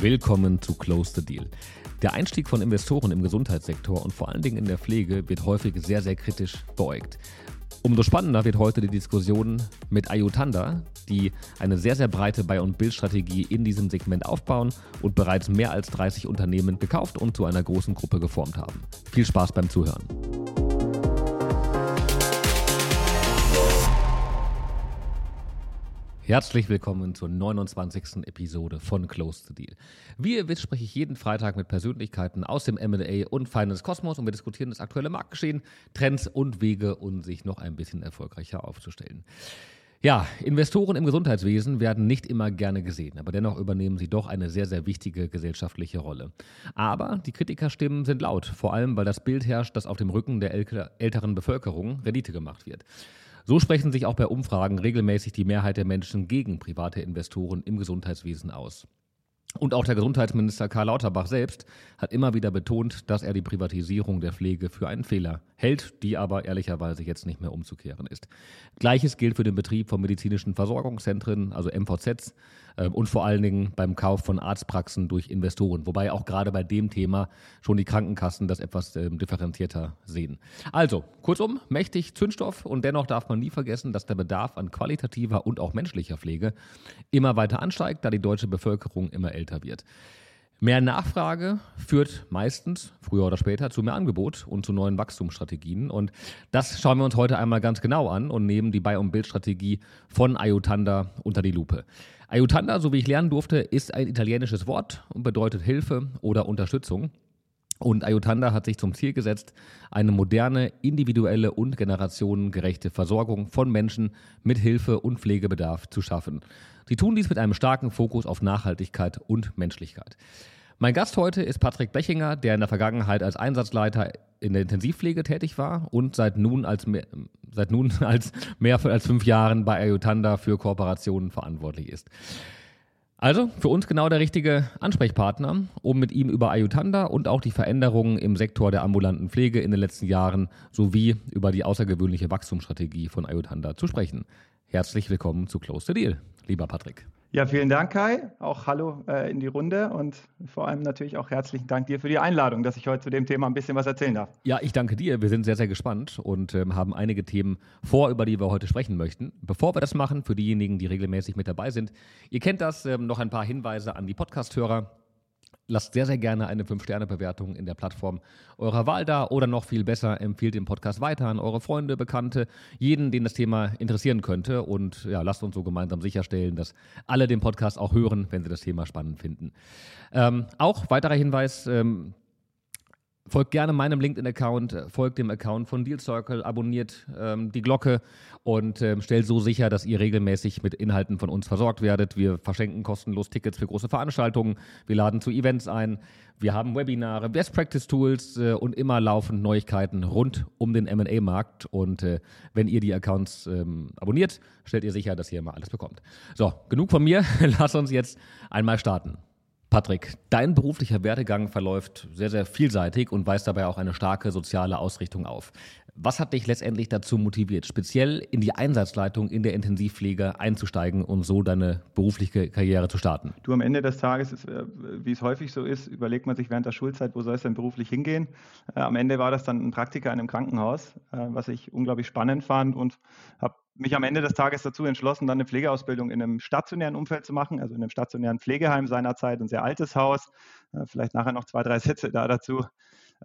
Willkommen zu Close the Deal. Der Einstieg von Investoren im Gesundheitssektor und vor allen Dingen in der Pflege wird häufig sehr, sehr kritisch beäugt. Umso spannender wird heute die Diskussion mit Ayutanda, die eine sehr, sehr breite Buy- und Build-Strategie in diesem Segment aufbauen und bereits mehr als 30 Unternehmen gekauft und zu einer großen Gruppe geformt haben. Viel Spaß beim Zuhören. Herzlich willkommen zur 29. Episode von Close the Deal. Wie ihr wisst, spreche ich jeden Freitag mit Persönlichkeiten aus dem M&A und Finance Kosmos und wir diskutieren das aktuelle Marktgeschehen, Trends und Wege, um sich noch ein bisschen erfolgreicher aufzustellen. Ja, Investoren im Gesundheitswesen werden nicht immer gerne gesehen, aber dennoch übernehmen sie doch eine sehr, sehr wichtige gesellschaftliche Rolle. Aber die Kritikerstimmen sind laut, vor allem weil das Bild herrscht, dass auf dem Rücken der älteren Bevölkerung Rendite gemacht wird. So sprechen sich auch bei Umfragen regelmäßig die Mehrheit der Menschen gegen private Investoren im Gesundheitswesen aus. Und auch der Gesundheitsminister Karl Lauterbach selbst hat immer wieder betont, dass er die Privatisierung der Pflege für einen Fehler hält, die aber ehrlicherweise jetzt nicht mehr umzukehren ist. Gleiches gilt für den Betrieb von medizinischen Versorgungszentren, also MVZs, und vor allen Dingen beim Kauf von Arztpraxen durch Investoren, wobei auch gerade bei dem Thema schon die Krankenkassen das etwas ähm, differenzierter sehen. Also, kurzum, mächtig Zündstoff und dennoch darf man nie vergessen, dass der Bedarf an qualitativer und auch menschlicher Pflege immer weiter ansteigt, da die deutsche Bevölkerung immer älter wird. Mehr Nachfrage führt meistens, früher oder später, zu mehr Angebot und zu neuen Wachstumsstrategien. Und das schauen wir uns heute einmal ganz genau an und nehmen die Buy- und Build-Strategie von Ayutanda unter die Lupe. Ayutanda, so wie ich lernen durfte, ist ein italienisches Wort und bedeutet Hilfe oder Unterstützung. Und Ayutanda hat sich zum Ziel gesetzt, eine moderne, individuelle und generationengerechte Versorgung von Menschen mit Hilfe und Pflegebedarf zu schaffen. Sie tun dies mit einem starken Fokus auf Nachhaltigkeit und Menschlichkeit. Mein Gast heute ist Patrick Bechinger, der in der Vergangenheit als Einsatzleiter in der Intensivpflege tätig war und seit nun als mehr, seit nun als mehr als fünf Jahren bei Ayutanda für Kooperationen verantwortlich ist. Also für uns genau der richtige Ansprechpartner, um mit ihm über Ayutanda und auch die Veränderungen im Sektor der ambulanten Pflege in den letzten Jahren sowie über die außergewöhnliche Wachstumsstrategie von Ayutanda zu sprechen. Herzlich willkommen zu Close the Deal, lieber Patrick. Ja, vielen Dank, Kai. Auch hallo äh, in die Runde und vor allem natürlich auch herzlichen Dank dir für die Einladung, dass ich heute zu dem Thema ein bisschen was erzählen darf. Ja, ich danke dir. Wir sind sehr, sehr gespannt und ähm, haben einige Themen vor, über die wir heute sprechen möchten. Bevor wir das machen, für diejenigen, die regelmäßig mit dabei sind, ihr kennt das, ähm, noch ein paar Hinweise an die Podcast-Hörer. Lasst sehr, sehr gerne eine 5-Sterne-Bewertung in der Plattform eurer Wahl da oder noch viel besser, empfiehlt den Podcast weiter an eure Freunde, Bekannte, jeden, den das Thema interessieren könnte. Und ja, lasst uns so gemeinsam sicherstellen, dass alle den Podcast auch hören, wenn sie das Thema spannend finden. Ähm, auch weiterer Hinweis, ähm, Folgt gerne meinem LinkedIn-Account, folgt dem Account von Deal Circle, abonniert ähm, die Glocke und ähm, stellt so sicher, dass ihr regelmäßig mit Inhalten von uns versorgt werdet. Wir verschenken kostenlos Tickets für große Veranstaltungen, wir laden zu Events ein, wir haben Webinare, Best Practice Tools äh, und immer laufend Neuigkeiten rund um den M&A-Markt. Und äh, wenn ihr die Accounts ähm, abonniert, stellt ihr sicher, dass ihr immer alles bekommt. So, genug von mir. Lass uns jetzt einmal starten. Patrick, dein beruflicher Werdegang verläuft sehr, sehr vielseitig und weist dabei auch eine starke soziale Ausrichtung auf. Was hat dich letztendlich dazu motiviert, speziell in die Einsatzleitung in der Intensivpflege einzusteigen und so deine berufliche Karriere zu starten? Du, am Ende des Tages, ist, äh, wie es häufig so ist, überlegt man sich während der Schulzeit, wo soll es denn beruflich hingehen. Äh, am Ende war das dann ein Praktiker in einem Krankenhaus, äh, was ich unglaublich spannend fand und habe mich am Ende des Tages dazu entschlossen, dann eine Pflegeausbildung in einem stationären Umfeld zu machen, also in einem stationären Pflegeheim seinerzeit, ein sehr altes Haus. Vielleicht nachher noch zwei, drei Sätze da dazu.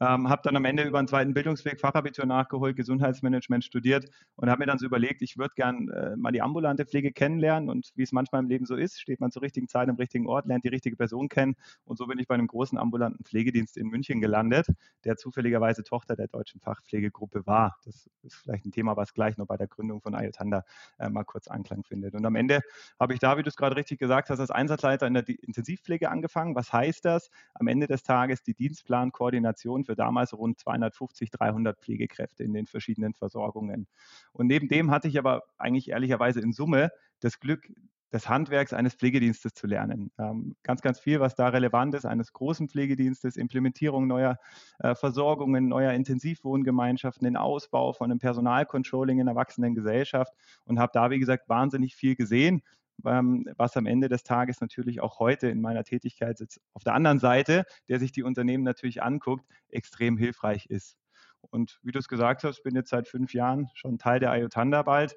Ähm, habe dann am Ende über einen zweiten Bildungsweg Fachabitur nachgeholt, Gesundheitsmanagement studiert und habe mir dann so überlegt, ich würde gern äh, mal die ambulante Pflege kennenlernen und wie es manchmal im Leben so ist, steht man zur richtigen Zeit am richtigen Ort, lernt die richtige Person kennen und so bin ich bei einem großen ambulanten Pflegedienst in München gelandet, der zufälligerweise Tochter der deutschen Fachpflegegruppe war. Das ist vielleicht ein Thema, was gleich noch bei der Gründung von Ayotanda äh, mal kurz Anklang findet. Und am Ende habe ich da, wie du es gerade richtig gesagt hast, als Einsatzleiter in der Intensivpflege angefangen. Was heißt das? Am Ende des Tages die Dienstplankoordination für damals rund 250, 300 Pflegekräfte in den verschiedenen Versorgungen. Und neben dem hatte ich aber eigentlich ehrlicherweise in Summe das Glück, des Handwerks eines Pflegedienstes zu lernen. Ähm, ganz, ganz viel, was da relevant ist, eines großen Pflegedienstes, Implementierung neuer äh, Versorgungen, neuer Intensivwohngemeinschaften, den Ausbau von einem Personalcontrolling in der wachsenden Gesellschaft und habe da, wie gesagt, wahnsinnig viel gesehen, was am Ende des Tages natürlich auch heute in meiner Tätigkeit jetzt auf der anderen Seite, der sich die Unternehmen natürlich anguckt, extrem hilfreich ist. Und wie du es gesagt hast, bin jetzt seit fünf Jahren schon Teil der IOTANDA bald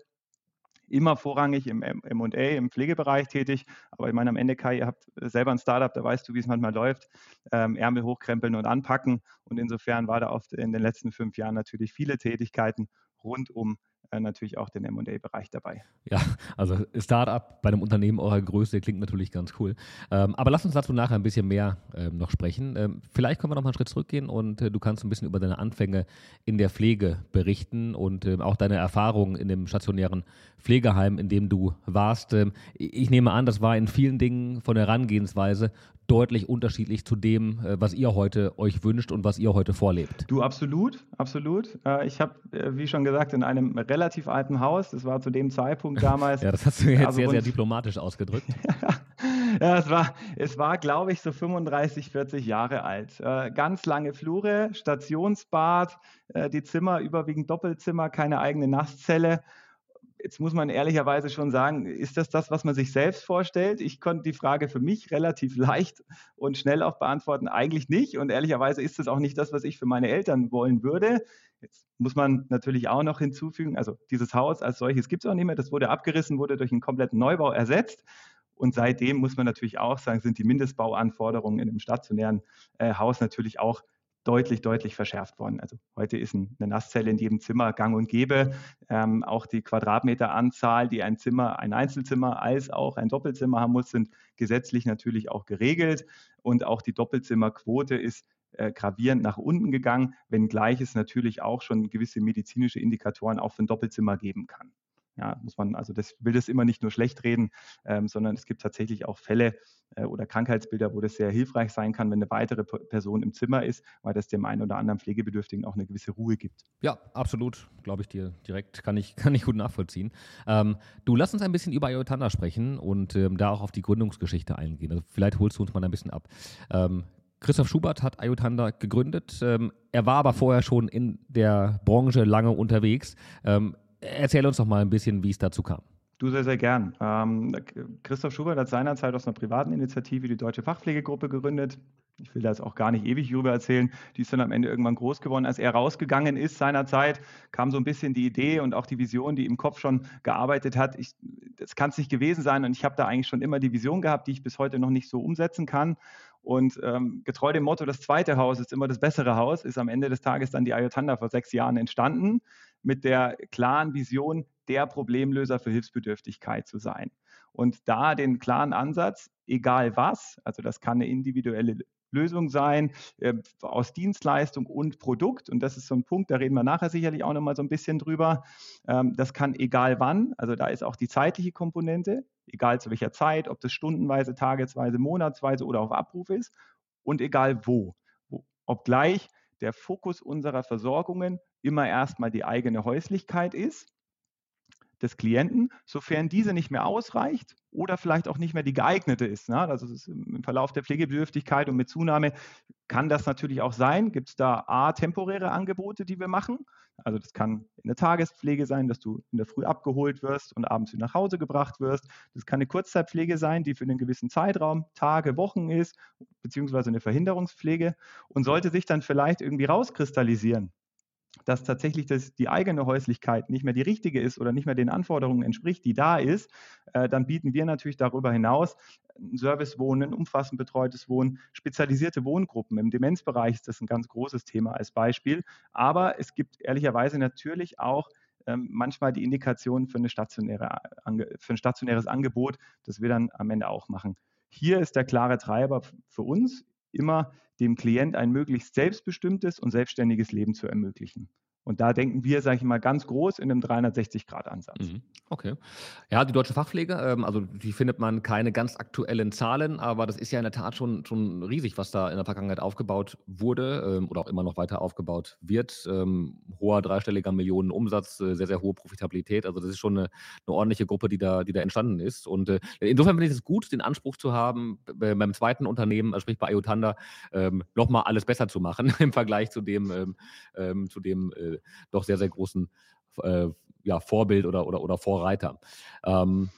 immer vorrangig im M&A, im Pflegebereich tätig. Aber ich meine, am Ende, Kai, ihr habt selber ein Startup, da weißt du, wie es manchmal läuft. Ähm, Ärmel hochkrempeln und anpacken. Und insofern war da oft in den letzten fünf Jahren natürlich viele Tätigkeiten rund um äh, natürlich auch den MA-Bereich dabei. Ja, also Startup bei einem Unternehmen eurer Größe klingt natürlich ganz cool. Ähm, aber lass uns dazu nachher ein bisschen mehr ähm, noch sprechen. Ähm, vielleicht können wir noch mal einen Schritt zurückgehen und äh, du kannst ein bisschen über deine Anfänge in der Pflege berichten und auch deine Erfahrungen in dem stationären Pflegeheim, in dem du warst. Ich nehme an, das war in vielen Dingen von der Herangehensweise deutlich unterschiedlich zu dem, äh, was ihr heute euch wünscht und was ihr heute vorlebt. Du, absolut, absolut. Äh, ich habe, äh, wie schon gesagt, in einem relativ alten Haus, das war zu dem Zeitpunkt damals. ja, das hast du jetzt also sehr, sehr diplomatisch ausgedrückt. ja, es war, es war, glaube ich, so 35, 40 Jahre alt. Ganz lange Flure, Stationsbad, die Zimmer überwiegend Doppelzimmer, keine eigene Nasszelle jetzt muss man ehrlicherweise schon sagen, ist das das, was man sich selbst vorstellt? Ich konnte die Frage für mich relativ leicht und schnell auch beantworten, eigentlich nicht. Und ehrlicherweise ist das auch nicht das, was ich für meine Eltern wollen würde. Jetzt muss man natürlich auch noch hinzufügen, also dieses Haus als solches gibt es auch nicht mehr. Das wurde abgerissen, wurde durch einen kompletten Neubau ersetzt. Und seitdem muss man natürlich auch sagen, sind die Mindestbauanforderungen in einem stationären äh, Haus natürlich auch deutlich, deutlich verschärft worden. Also heute ist eine Nasszelle in jedem Zimmer gang und gäbe. Ähm, auch die Quadratmeteranzahl, die ein Zimmer, ein Einzelzimmer als auch ein Doppelzimmer haben muss, sind gesetzlich natürlich auch geregelt. Und auch die Doppelzimmerquote ist äh, gravierend nach unten gegangen, wenngleich es natürlich auch schon gewisse medizinische Indikatoren auch für ein Doppelzimmer geben kann. Ja, muss man, also das will das immer nicht nur schlecht reden, ähm, sondern es gibt tatsächlich auch Fälle äh, oder Krankheitsbilder, wo das sehr hilfreich sein kann, wenn eine weitere P Person im Zimmer ist, weil das dem einen oder anderen Pflegebedürftigen auch eine gewisse Ruhe gibt. Ja, absolut, glaube ich dir direkt, kann ich, kann ich gut nachvollziehen. Ähm, du lass uns ein bisschen über Ayotanda sprechen und ähm, da auch auf die Gründungsgeschichte eingehen. Also vielleicht holst du uns mal ein bisschen ab. Ähm, Christoph Schubert hat Ayutthanda gegründet. Ähm, er war aber vorher schon in der Branche lange unterwegs. Erzähl uns doch mal ein bisschen, wie es dazu kam. Du sehr, sehr gern. Ähm, Christoph Schubert hat seinerzeit aus einer privaten Initiative die Deutsche Fachpflegegruppe gegründet. Ich will da jetzt auch gar nicht ewig darüber erzählen. Die ist dann am Ende irgendwann groß geworden. Als er rausgegangen ist seinerzeit, kam so ein bisschen die Idee und auch die Vision, die im Kopf schon gearbeitet hat. Ich, das kann es nicht gewesen sein. Und ich habe da eigentlich schon immer die Vision gehabt, die ich bis heute noch nicht so umsetzen kann. Und ähm, getreu dem Motto, das zweite Haus ist immer das bessere Haus, ist am Ende des Tages dann die Ayotanda vor sechs Jahren entstanden mit der klaren Vision, der Problemlöser für Hilfsbedürftigkeit zu sein. Und da den klaren Ansatz, egal was, also das kann eine individuelle Lösung sein äh, aus Dienstleistung und Produkt. Und das ist so ein Punkt, da reden wir nachher sicherlich auch nochmal so ein bisschen drüber. Ähm, das kann egal wann, also da ist auch die zeitliche Komponente, egal zu welcher Zeit, ob das stundenweise, tagesweise, monatsweise oder auf Abruf ist und egal wo. Obgleich der Fokus unserer Versorgungen immer erstmal die eigene Häuslichkeit ist des Klienten, sofern diese nicht mehr ausreicht oder vielleicht auch nicht mehr die geeignete ist. Ne? Also ist im Verlauf der Pflegebedürftigkeit und mit Zunahme kann das natürlich auch sein. Gibt es da A, temporäre Angebote, die wir machen? Also das kann in der Tagespflege sein, dass du in der Früh abgeholt wirst und abends wieder nach Hause gebracht wirst. Das kann eine Kurzzeitpflege sein, die für einen gewissen Zeitraum, Tage, Wochen ist, beziehungsweise eine Verhinderungspflege und sollte sich dann vielleicht irgendwie rauskristallisieren dass tatsächlich das, die eigene Häuslichkeit nicht mehr die richtige ist oder nicht mehr den Anforderungen entspricht, die da ist, äh, dann bieten wir natürlich darüber hinaus Servicewohnen, umfassend betreutes Wohnen, spezialisierte Wohngruppen. Im Demenzbereich ist das ein ganz großes Thema als Beispiel. Aber es gibt ehrlicherweise natürlich auch ähm, manchmal die Indikation für, stationäre, für ein stationäres Angebot, das wir dann am Ende auch machen. Hier ist der klare Treiber für uns immer dem Klient ein möglichst selbstbestimmtes und selbstständiges Leben zu ermöglichen. Und da denken wir, sage ich mal, ganz groß in einem 360-Grad-Ansatz. Mhm. Okay. Ja, die deutsche Fachpflege, ähm, also die findet man keine ganz aktuellen Zahlen, aber das ist ja in der Tat schon, schon riesig, was da in der Vergangenheit aufgebaut wurde ähm, oder auch immer noch weiter aufgebaut wird. Ähm, hoher dreistelliger Millionen Umsatz, äh, sehr, sehr hohe Profitabilität. Also das ist schon eine, eine, ordentliche Gruppe, die da, die da entstanden ist. Und äh, insofern finde ich es gut, den Anspruch zu haben, beim zweiten Unternehmen, also sprich bei Ayotanda, ähm, nochmal alles besser zu machen im Vergleich zu dem, zu dem doch sehr, sehr großen äh, ja, Vorbild oder, oder, oder Vorreiter. Ähm,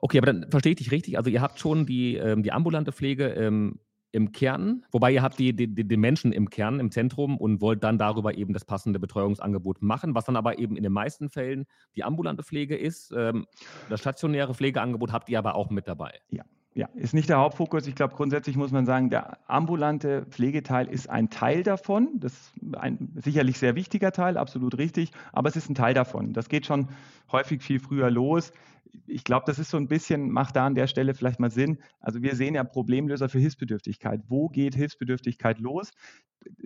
Okay, aber dann verstehe ich dich richtig. Also ihr habt schon die, ähm, die ambulante Pflege ähm, im Kern, wobei ihr habt die, die, die, Menschen im Kern, im Zentrum und wollt dann darüber eben das passende Betreuungsangebot machen, was dann aber eben in den meisten Fällen die ambulante Pflege ist. Ähm, das stationäre Pflegeangebot habt ihr aber auch mit dabei. Ja, ja, ist nicht der Hauptfokus. Ich glaube, grundsätzlich muss man sagen, der ambulante Pflegeteil ist ein Teil davon. Das ist ein sicherlich sehr wichtiger Teil, absolut richtig, aber es ist ein Teil davon. Das geht schon häufig viel früher los. Ich glaube, das ist so ein bisschen, macht da an der Stelle vielleicht mal Sinn. Also wir sehen ja Problemlöser für Hilfsbedürftigkeit. Wo geht Hilfsbedürftigkeit los?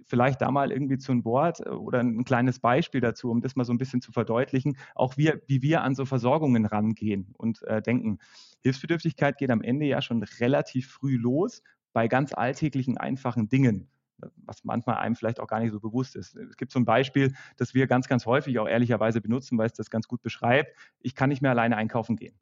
Vielleicht da mal irgendwie zu ein Wort oder ein kleines Beispiel dazu, um das mal so ein bisschen zu verdeutlichen. Auch wir, wie wir an so Versorgungen rangehen und äh, denken. Hilfsbedürftigkeit geht am Ende ja schon relativ früh los bei ganz alltäglichen, einfachen Dingen was manchmal einem vielleicht auch gar nicht so bewusst ist. Es gibt so ein Beispiel, das wir ganz, ganz häufig auch ehrlicherweise benutzen, weil es das ganz gut beschreibt. Ich kann nicht mehr alleine einkaufen gehen.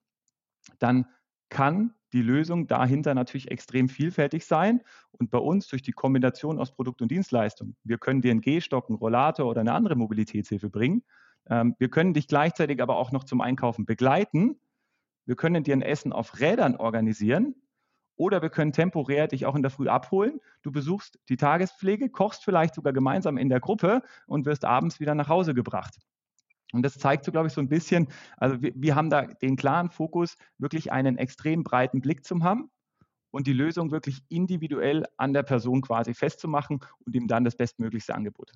Dann kann die Lösung dahinter natürlich extrem vielfältig sein. Und bei uns durch die Kombination aus Produkt und Dienstleistung, wir können dir einen Gehstock, einen Rollator oder eine andere Mobilitätshilfe bringen. Ähm, wir können dich gleichzeitig aber auch noch zum Einkaufen begleiten wir können dir ein Essen auf Rädern organisieren oder wir können temporär dich auch in der Früh abholen. Du besuchst die Tagespflege, kochst vielleicht sogar gemeinsam in der Gruppe und wirst abends wieder nach Hause gebracht. Und das zeigt so, glaube ich, so ein bisschen, also wir, wir haben da den klaren Fokus, wirklich einen extrem breiten Blick zu haben und die Lösung wirklich individuell an der Person quasi festzumachen und ihm dann das bestmöglichste Angebot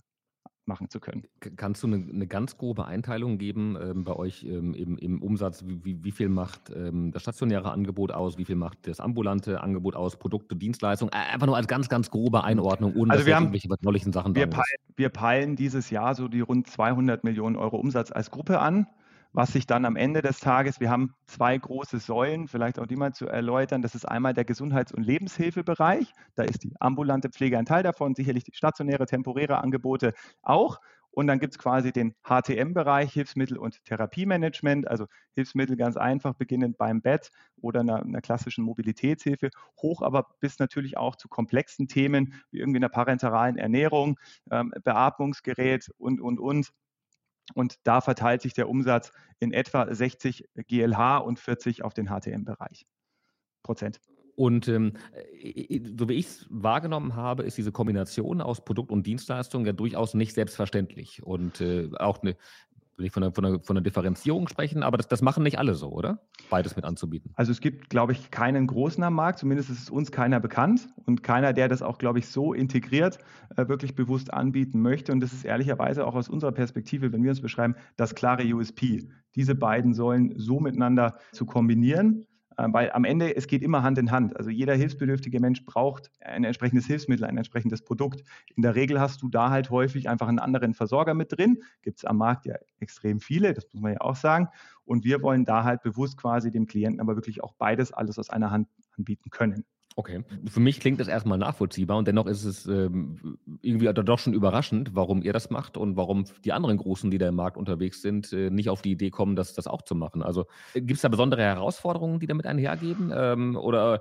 machen zu können. Kannst du eine, eine ganz grobe Einteilung geben ähm, bei euch ähm, im, im, Umsatz? Wie, wie, viel macht ähm, das stationäre Angebot aus? Wie viel macht das ambulante Angebot aus? Produkte, Dienstleistungen? Äh, einfach nur als ganz, ganz grobe Einordnung, ohne also wir haben, irgendwelche vertraulichen Sachen wir peilen, wir peilen dieses Jahr so die rund 200 Millionen Euro Umsatz als Gruppe an was sich dann am Ende des Tages, wir haben zwei große Säulen, vielleicht auch die mal zu erläutern. Das ist einmal der Gesundheits- und Lebenshilfebereich. Da ist die ambulante Pflege ein Teil davon, sicherlich die stationäre, temporäre Angebote auch. Und dann gibt es quasi den HTM-Bereich, Hilfsmittel- und Therapiemanagement, also Hilfsmittel ganz einfach, beginnend beim Bett oder einer, einer, klassischen Mobilitätshilfe, hoch aber bis natürlich auch zu komplexen Themen wie irgendwie einer parenteralen Ernährung, ähm, Beatmungsgerät und, und, und. Und da verteilt sich der Umsatz in etwa 60 GLH und 40 auf den HTM-Bereich. Prozent. Und ähm, so wie ich es wahrgenommen habe, ist diese Kombination aus Produkt und Dienstleistung ja durchaus nicht selbstverständlich. Und äh, auch eine, will ich von einer, von einer, von einer Differenzierung sprechen, aber das, das machen nicht alle so, oder? Beides mit anzubieten. Also es gibt, glaube ich, keinen großen am Markt, zumindest ist es uns keiner bekannt und keiner, der das auch, glaube ich, so integriert äh, wirklich bewusst anbieten möchte. Und das ist ehrlicherweise auch aus unserer Perspektive, wenn wir uns beschreiben, das klare USP. Diese beiden Säulen so miteinander zu kombinieren weil am Ende, es geht immer Hand in Hand. Also jeder hilfsbedürftige Mensch braucht ein entsprechendes Hilfsmittel, ein entsprechendes Produkt. In der Regel hast du da halt häufig einfach einen anderen Versorger mit drin. Gibt es am Markt ja extrem viele, das muss man ja auch sagen. Und wir wollen da halt bewusst quasi dem Klienten aber wirklich auch beides alles aus einer Hand anbieten können. Okay. Für mich klingt das erstmal nachvollziehbar und dennoch ist es ähm, irgendwie doch schon überraschend, warum ihr das macht und warum die anderen Großen, die da im Markt unterwegs sind, äh, nicht auf die Idee kommen, das, das auch zu machen. Also gibt es da besondere Herausforderungen, die damit einhergehen? Ähm, oder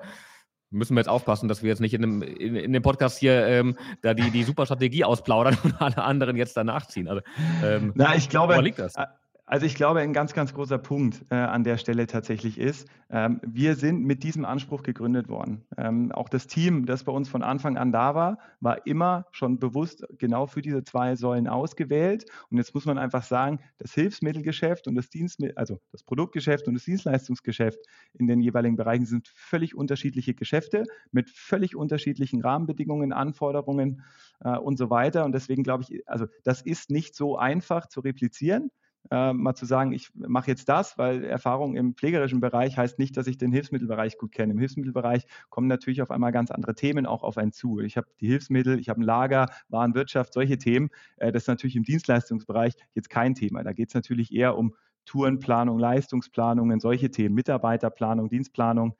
müssen wir jetzt aufpassen, dass wir jetzt nicht in dem, in, in dem Podcast hier ähm, da die, die super Strategie ausplaudern und alle anderen jetzt danach ziehen? Also, ähm, Na, ich glaube, liegt das? Äh, also ich glaube, ein ganz, ganz großer Punkt äh, an der Stelle tatsächlich ist, ähm, wir sind mit diesem Anspruch gegründet worden. Ähm, auch das Team, das bei uns von Anfang an da war, war immer schon bewusst genau für diese zwei Säulen ausgewählt. Und jetzt muss man einfach sagen, das Hilfsmittelgeschäft und das Dienstmittel, also das Produktgeschäft und das Dienstleistungsgeschäft in den jeweiligen Bereichen sind völlig unterschiedliche Geschäfte mit völlig unterschiedlichen Rahmenbedingungen, Anforderungen äh, und so weiter. Und deswegen glaube ich, also das ist nicht so einfach zu replizieren äh, mal zu sagen, ich mache jetzt das, weil Erfahrung im pflegerischen Bereich heißt nicht, dass ich den Hilfsmittelbereich gut kenne. Im Hilfsmittelbereich kommen natürlich auf einmal ganz andere Themen auch auf einen zu. Ich habe die Hilfsmittel, ich habe ein Lager, Warenwirtschaft, solche Themen. Äh, das ist natürlich im Dienstleistungsbereich jetzt kein Thema. Da geht es natürlich eher um Tourenplanung, Leistungsplanungen, solche Themen, Mitarbeiterplanung, Dienstplanung.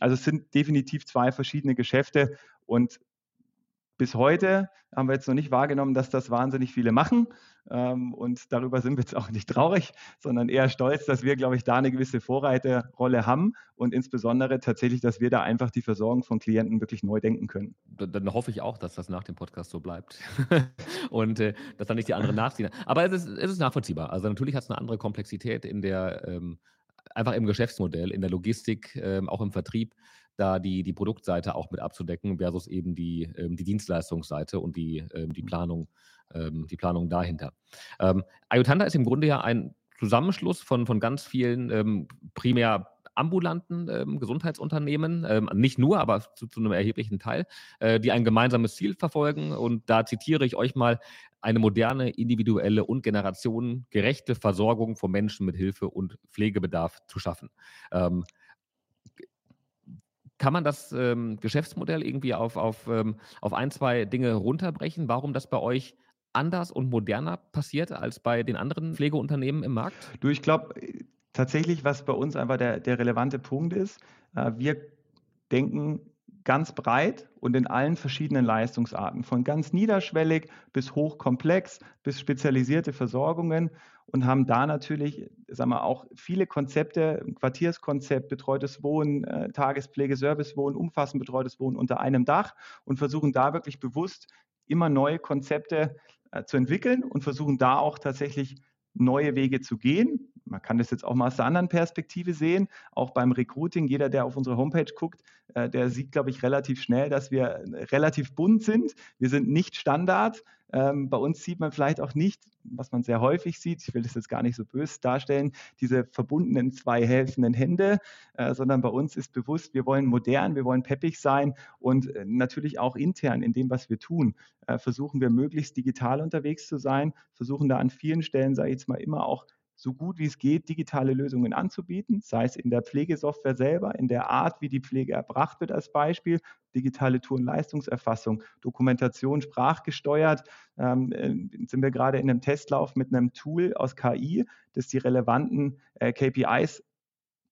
Also es sind definitiv zwei verschiedene Geschäfte und bis heute haben wir jetzt noch nicht wahrgenommen, dass das wahnsinnig viele machen. Ähm, und darüber sind wir jetzt auch nicht traurig, sondern eher stolz, dass wir, glaube ich, da eine gewisse Vorreiterrolle haben und insbesondere tatsächlich, dass wir da einfach die Versorgung von Klienten wirklich neu denken können. Dann hoffe ich auch, dass das nach dem Podcast so bleibt und äh, dass dann nicht die anderen nachziehen. Aber es ist, es ist nachvollziehbar. Also natürlich hat es eine andere Komplexität in der ähm, einfach im Geschäftsmodell, in der Logistik, ähm, auch im Vertrieb, da die, die Produktseite auch mit abzudecken versus eben die, ähm, die Dienstleistungsseite und die, ähm, die, Planung, ähm, die Planung dahinter. Ähm, Ayutanda ist im Grunde ja ein Zusammenschluss von, von ganz vielen ähm, primär ambulanten ähm, Gesundheitsunternehmen, ähm, nicht nur, aber zu, zu einem erheblichen Teil, äh, die ein gemeinsames Ziel verfolgen. Und da zitiere ich euch mal, eine moderne, individuelle und generationengerechte Versorgung von Menschen mit Hilfe und Pflegebedarf zu schaffen. Ähm, kann man das ähm, Geschäftsmodell irgendwie auf, auf, ähm, auf ein, zwei Dinge runterbrechen, warum das bei euch anders und moderner passiert als bei den anderen Pflegeunternehmen im Markt? Du, ich glaube, tatsächlich, was bei uns einfach der, der relevante Punkt ist, äh, wir denken ganz breit und in allen verschiedenen Leistungsarten, von ganz niederschwellig bis hochkomplex, bis spezialisierte Versorgungen und haben da natürlich, sagen wir auch viele Konzepte, Quartierskonzept, betreutes Wohnen, äh, Tagespflege, Servicewohnen, umfassend betreutes Wohnen unter einem Dach und versuchen da wirklich bewusst immer neue Konzepte äh, zu entwickeln und versuchen da auch tatsächlich neue Wege zu gehen. Man kann das jetzt auch mal aus der anderen Perspektive sehen. Auch beim Recruiting, jeder, der auf unsere Homepage guckt, äh, der sieht, glaube ich, relativ schnell, dass wir relativ bunt sind. Wir sind nicht Standard. Ähm, bei uns sieht man vielleicht auch nicht, was man sehr häufig sieht, ich will das jetzt gar nicht so böse darstellen, diese verbundenen zwei helfenden Hände, äh, sondern bei uns ist bewusst, wir wollen modern, wir wollen peppig sein und äh, natürlich auch intern in dem, was wir tun, äh, versuchen wir möglichst digital unterwegs zu sein, versuchen da an vielen Stellen, sage ich jetzt mal, immer auch so gut wie es geht, digitale Lösungen anzubieten, sei es in der Pflegesoftware selber, in der Art, wie die Pflege erbracht wird als Beispiel, digitale Tourenleistungserfassung, Dokumentation sprachgesteuert. Ähm, äh, sind wir gerade in einem Testlauf mit einem Tool aus KI, das die relevanten äh, KPIs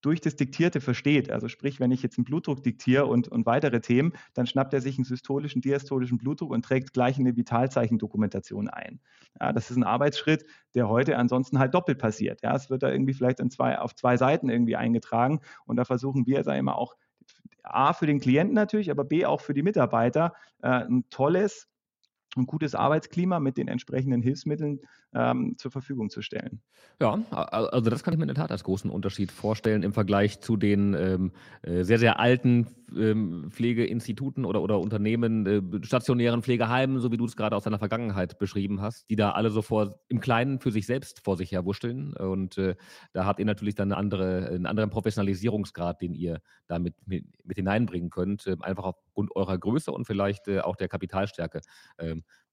durch das Diktierte versteht. Also sprich, wenn ich jetzt einen Blutdruck diktiere und, und weitere Themen, dann schnappt er sich einen systolischen, diastolischen Blutdruck und trägt gleich eine Vitalzeichendokumentation ein. Ja, das ist ein Arbeitsschritt, der heute ansonsten halt doppelt passiert. Ja, es wird da irgendwie vielleicht zwei, auf zwei Seiten irgendwie eingetragen und da versuchen wir, sagen wir mal, auch A für den Klienten natürlich, aber B auch für die Mitarbeiter äh, ein tolles ein gutes Arbeitsklima mit den entsprechenden Hilfsmitteln ähm, zur Verfügung zu stellen. Ja, also das kann ich mir in der Tat als großen Unterschied vorstellen im Vergleich zu den ähm, äh, sehr, sehr alten ähm, Pflegeinstituten oder, oder Unternehmen, äh, stationären Pflegeheimen, so wie du es gerade aus deiner Vergangenheit beschrieben hast, die da alle so vor, im Kleinen für sich selbst vor sich her wuscheln. Und äh, da habt ihr natürlich dann eine andere, einen anderen Professionalisierungsgrad, den ihr da mit, mit, hineinbringen könnt, äh, einfach aufgrund eurer Größe und vielleicht äh, auch der Kapitalstärke.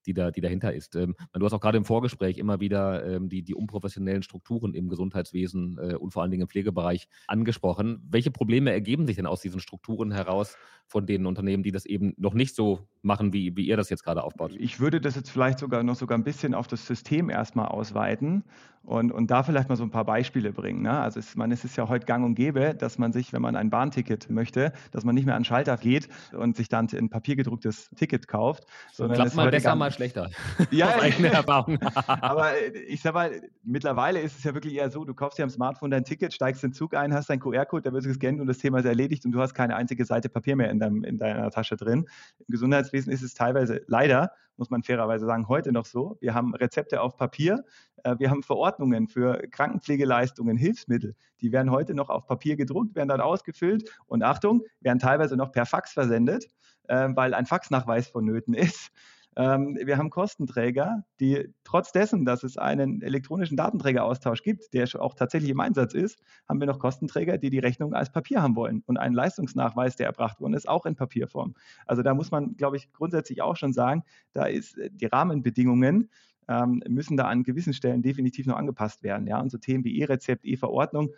Die, da, die dahinter ist. Ähm, du hast auch gerade im Vorgespräch immer wieder ähm, die, die unprofessionellen Strukturen im Gesundheitswesen äh, und vor allen Dingen im Pflegebereich angesprochen. Welche Probleme ergeben sich denn aus diesen Strukturen heraus von den Unternehmen, die das eben noch nicht so machen, wie, wie ihr das jetzt gerade aufbaut? Ich würde das jetzt vielleicht sogar noch sogar ein bisschen auf das System erstmal ausweiten und, und da vielleicht mal so ein paar Beispiele bringen. Ne? Also es, man, es ist ja heute gang und gäbe, dass man sich, wenn man ein Bahnticket möchte, dass man nicht mehr an den Schalter geht und sich dann ein papiergedrucktes Ticket kauft. Sondern Klappt mal besser, mal schlechter. Ja, eigene Erfahrung. aber ich sag mal, mittlerweile ist es ja wirklich eher so, du kaufst dir am Smartphone dein Ticket, steigst in den Zug ein, hast deinen QR-Code, der wird gescannt und das Thema ist erledigt und du hast keine einzige Seite Papier mehr in, deinem, in deiner Tasche drin. Im Gesundheitswesen ist es teilweise leider, muss man fairerweise sagen, heute noch so. Wir haben Rezepte auf Papier, äh, wir haben Verordnungen für Krankenpflegeleistungen, Hilfsmittel, die werden heute noch auf Papier gedruckt, werden dann ausgefüllt und Achtung, werden teilweise noch per Fax versendet, äh, weil ein Faxnachweis vonnöten ist. Ähm, wir haben Kostenträger, die trotz dessen, dass es einen elektronischen Datenträgeraustausch gibt, der auch tatsächlich im Einsatz ist, haben wir noch Kostenträger, die die Rechnung als Papier haben wollen. Und einen Leistungsnachweis, der erbracht worden ist, auch in Papierform. Also da muss man, glaube ich, grundsätzlich auch schon sagen, da ist äh, die Rahmenbedingungen ähm, müssen da an gewissen Stellen definitiv noch angepasst werden. Ja, und so Themen wie E-Rezept, E-Verordnung,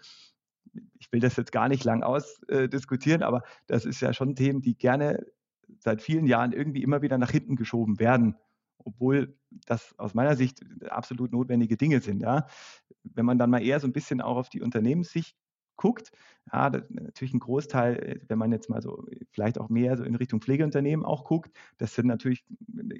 ich will das jetzt gar nicht lang ausdiskutieren, aber das ist ja schon Themen, die gerne seit vielen Jahren irgendwie immer wieder nach hinten geschoben werden, obwohl das aus meiner Sicht absolut notwendige Dinge sind. Ja. Wenn man dann mal eher so ein bisschen auch auf die Unternehmenssicht guckt, ja, natürlich ein Großteil, wenn man jetzt mal so vielleicht auch mehr so in Richtung Pflegeunternehmen auch guckt, das sind natürlich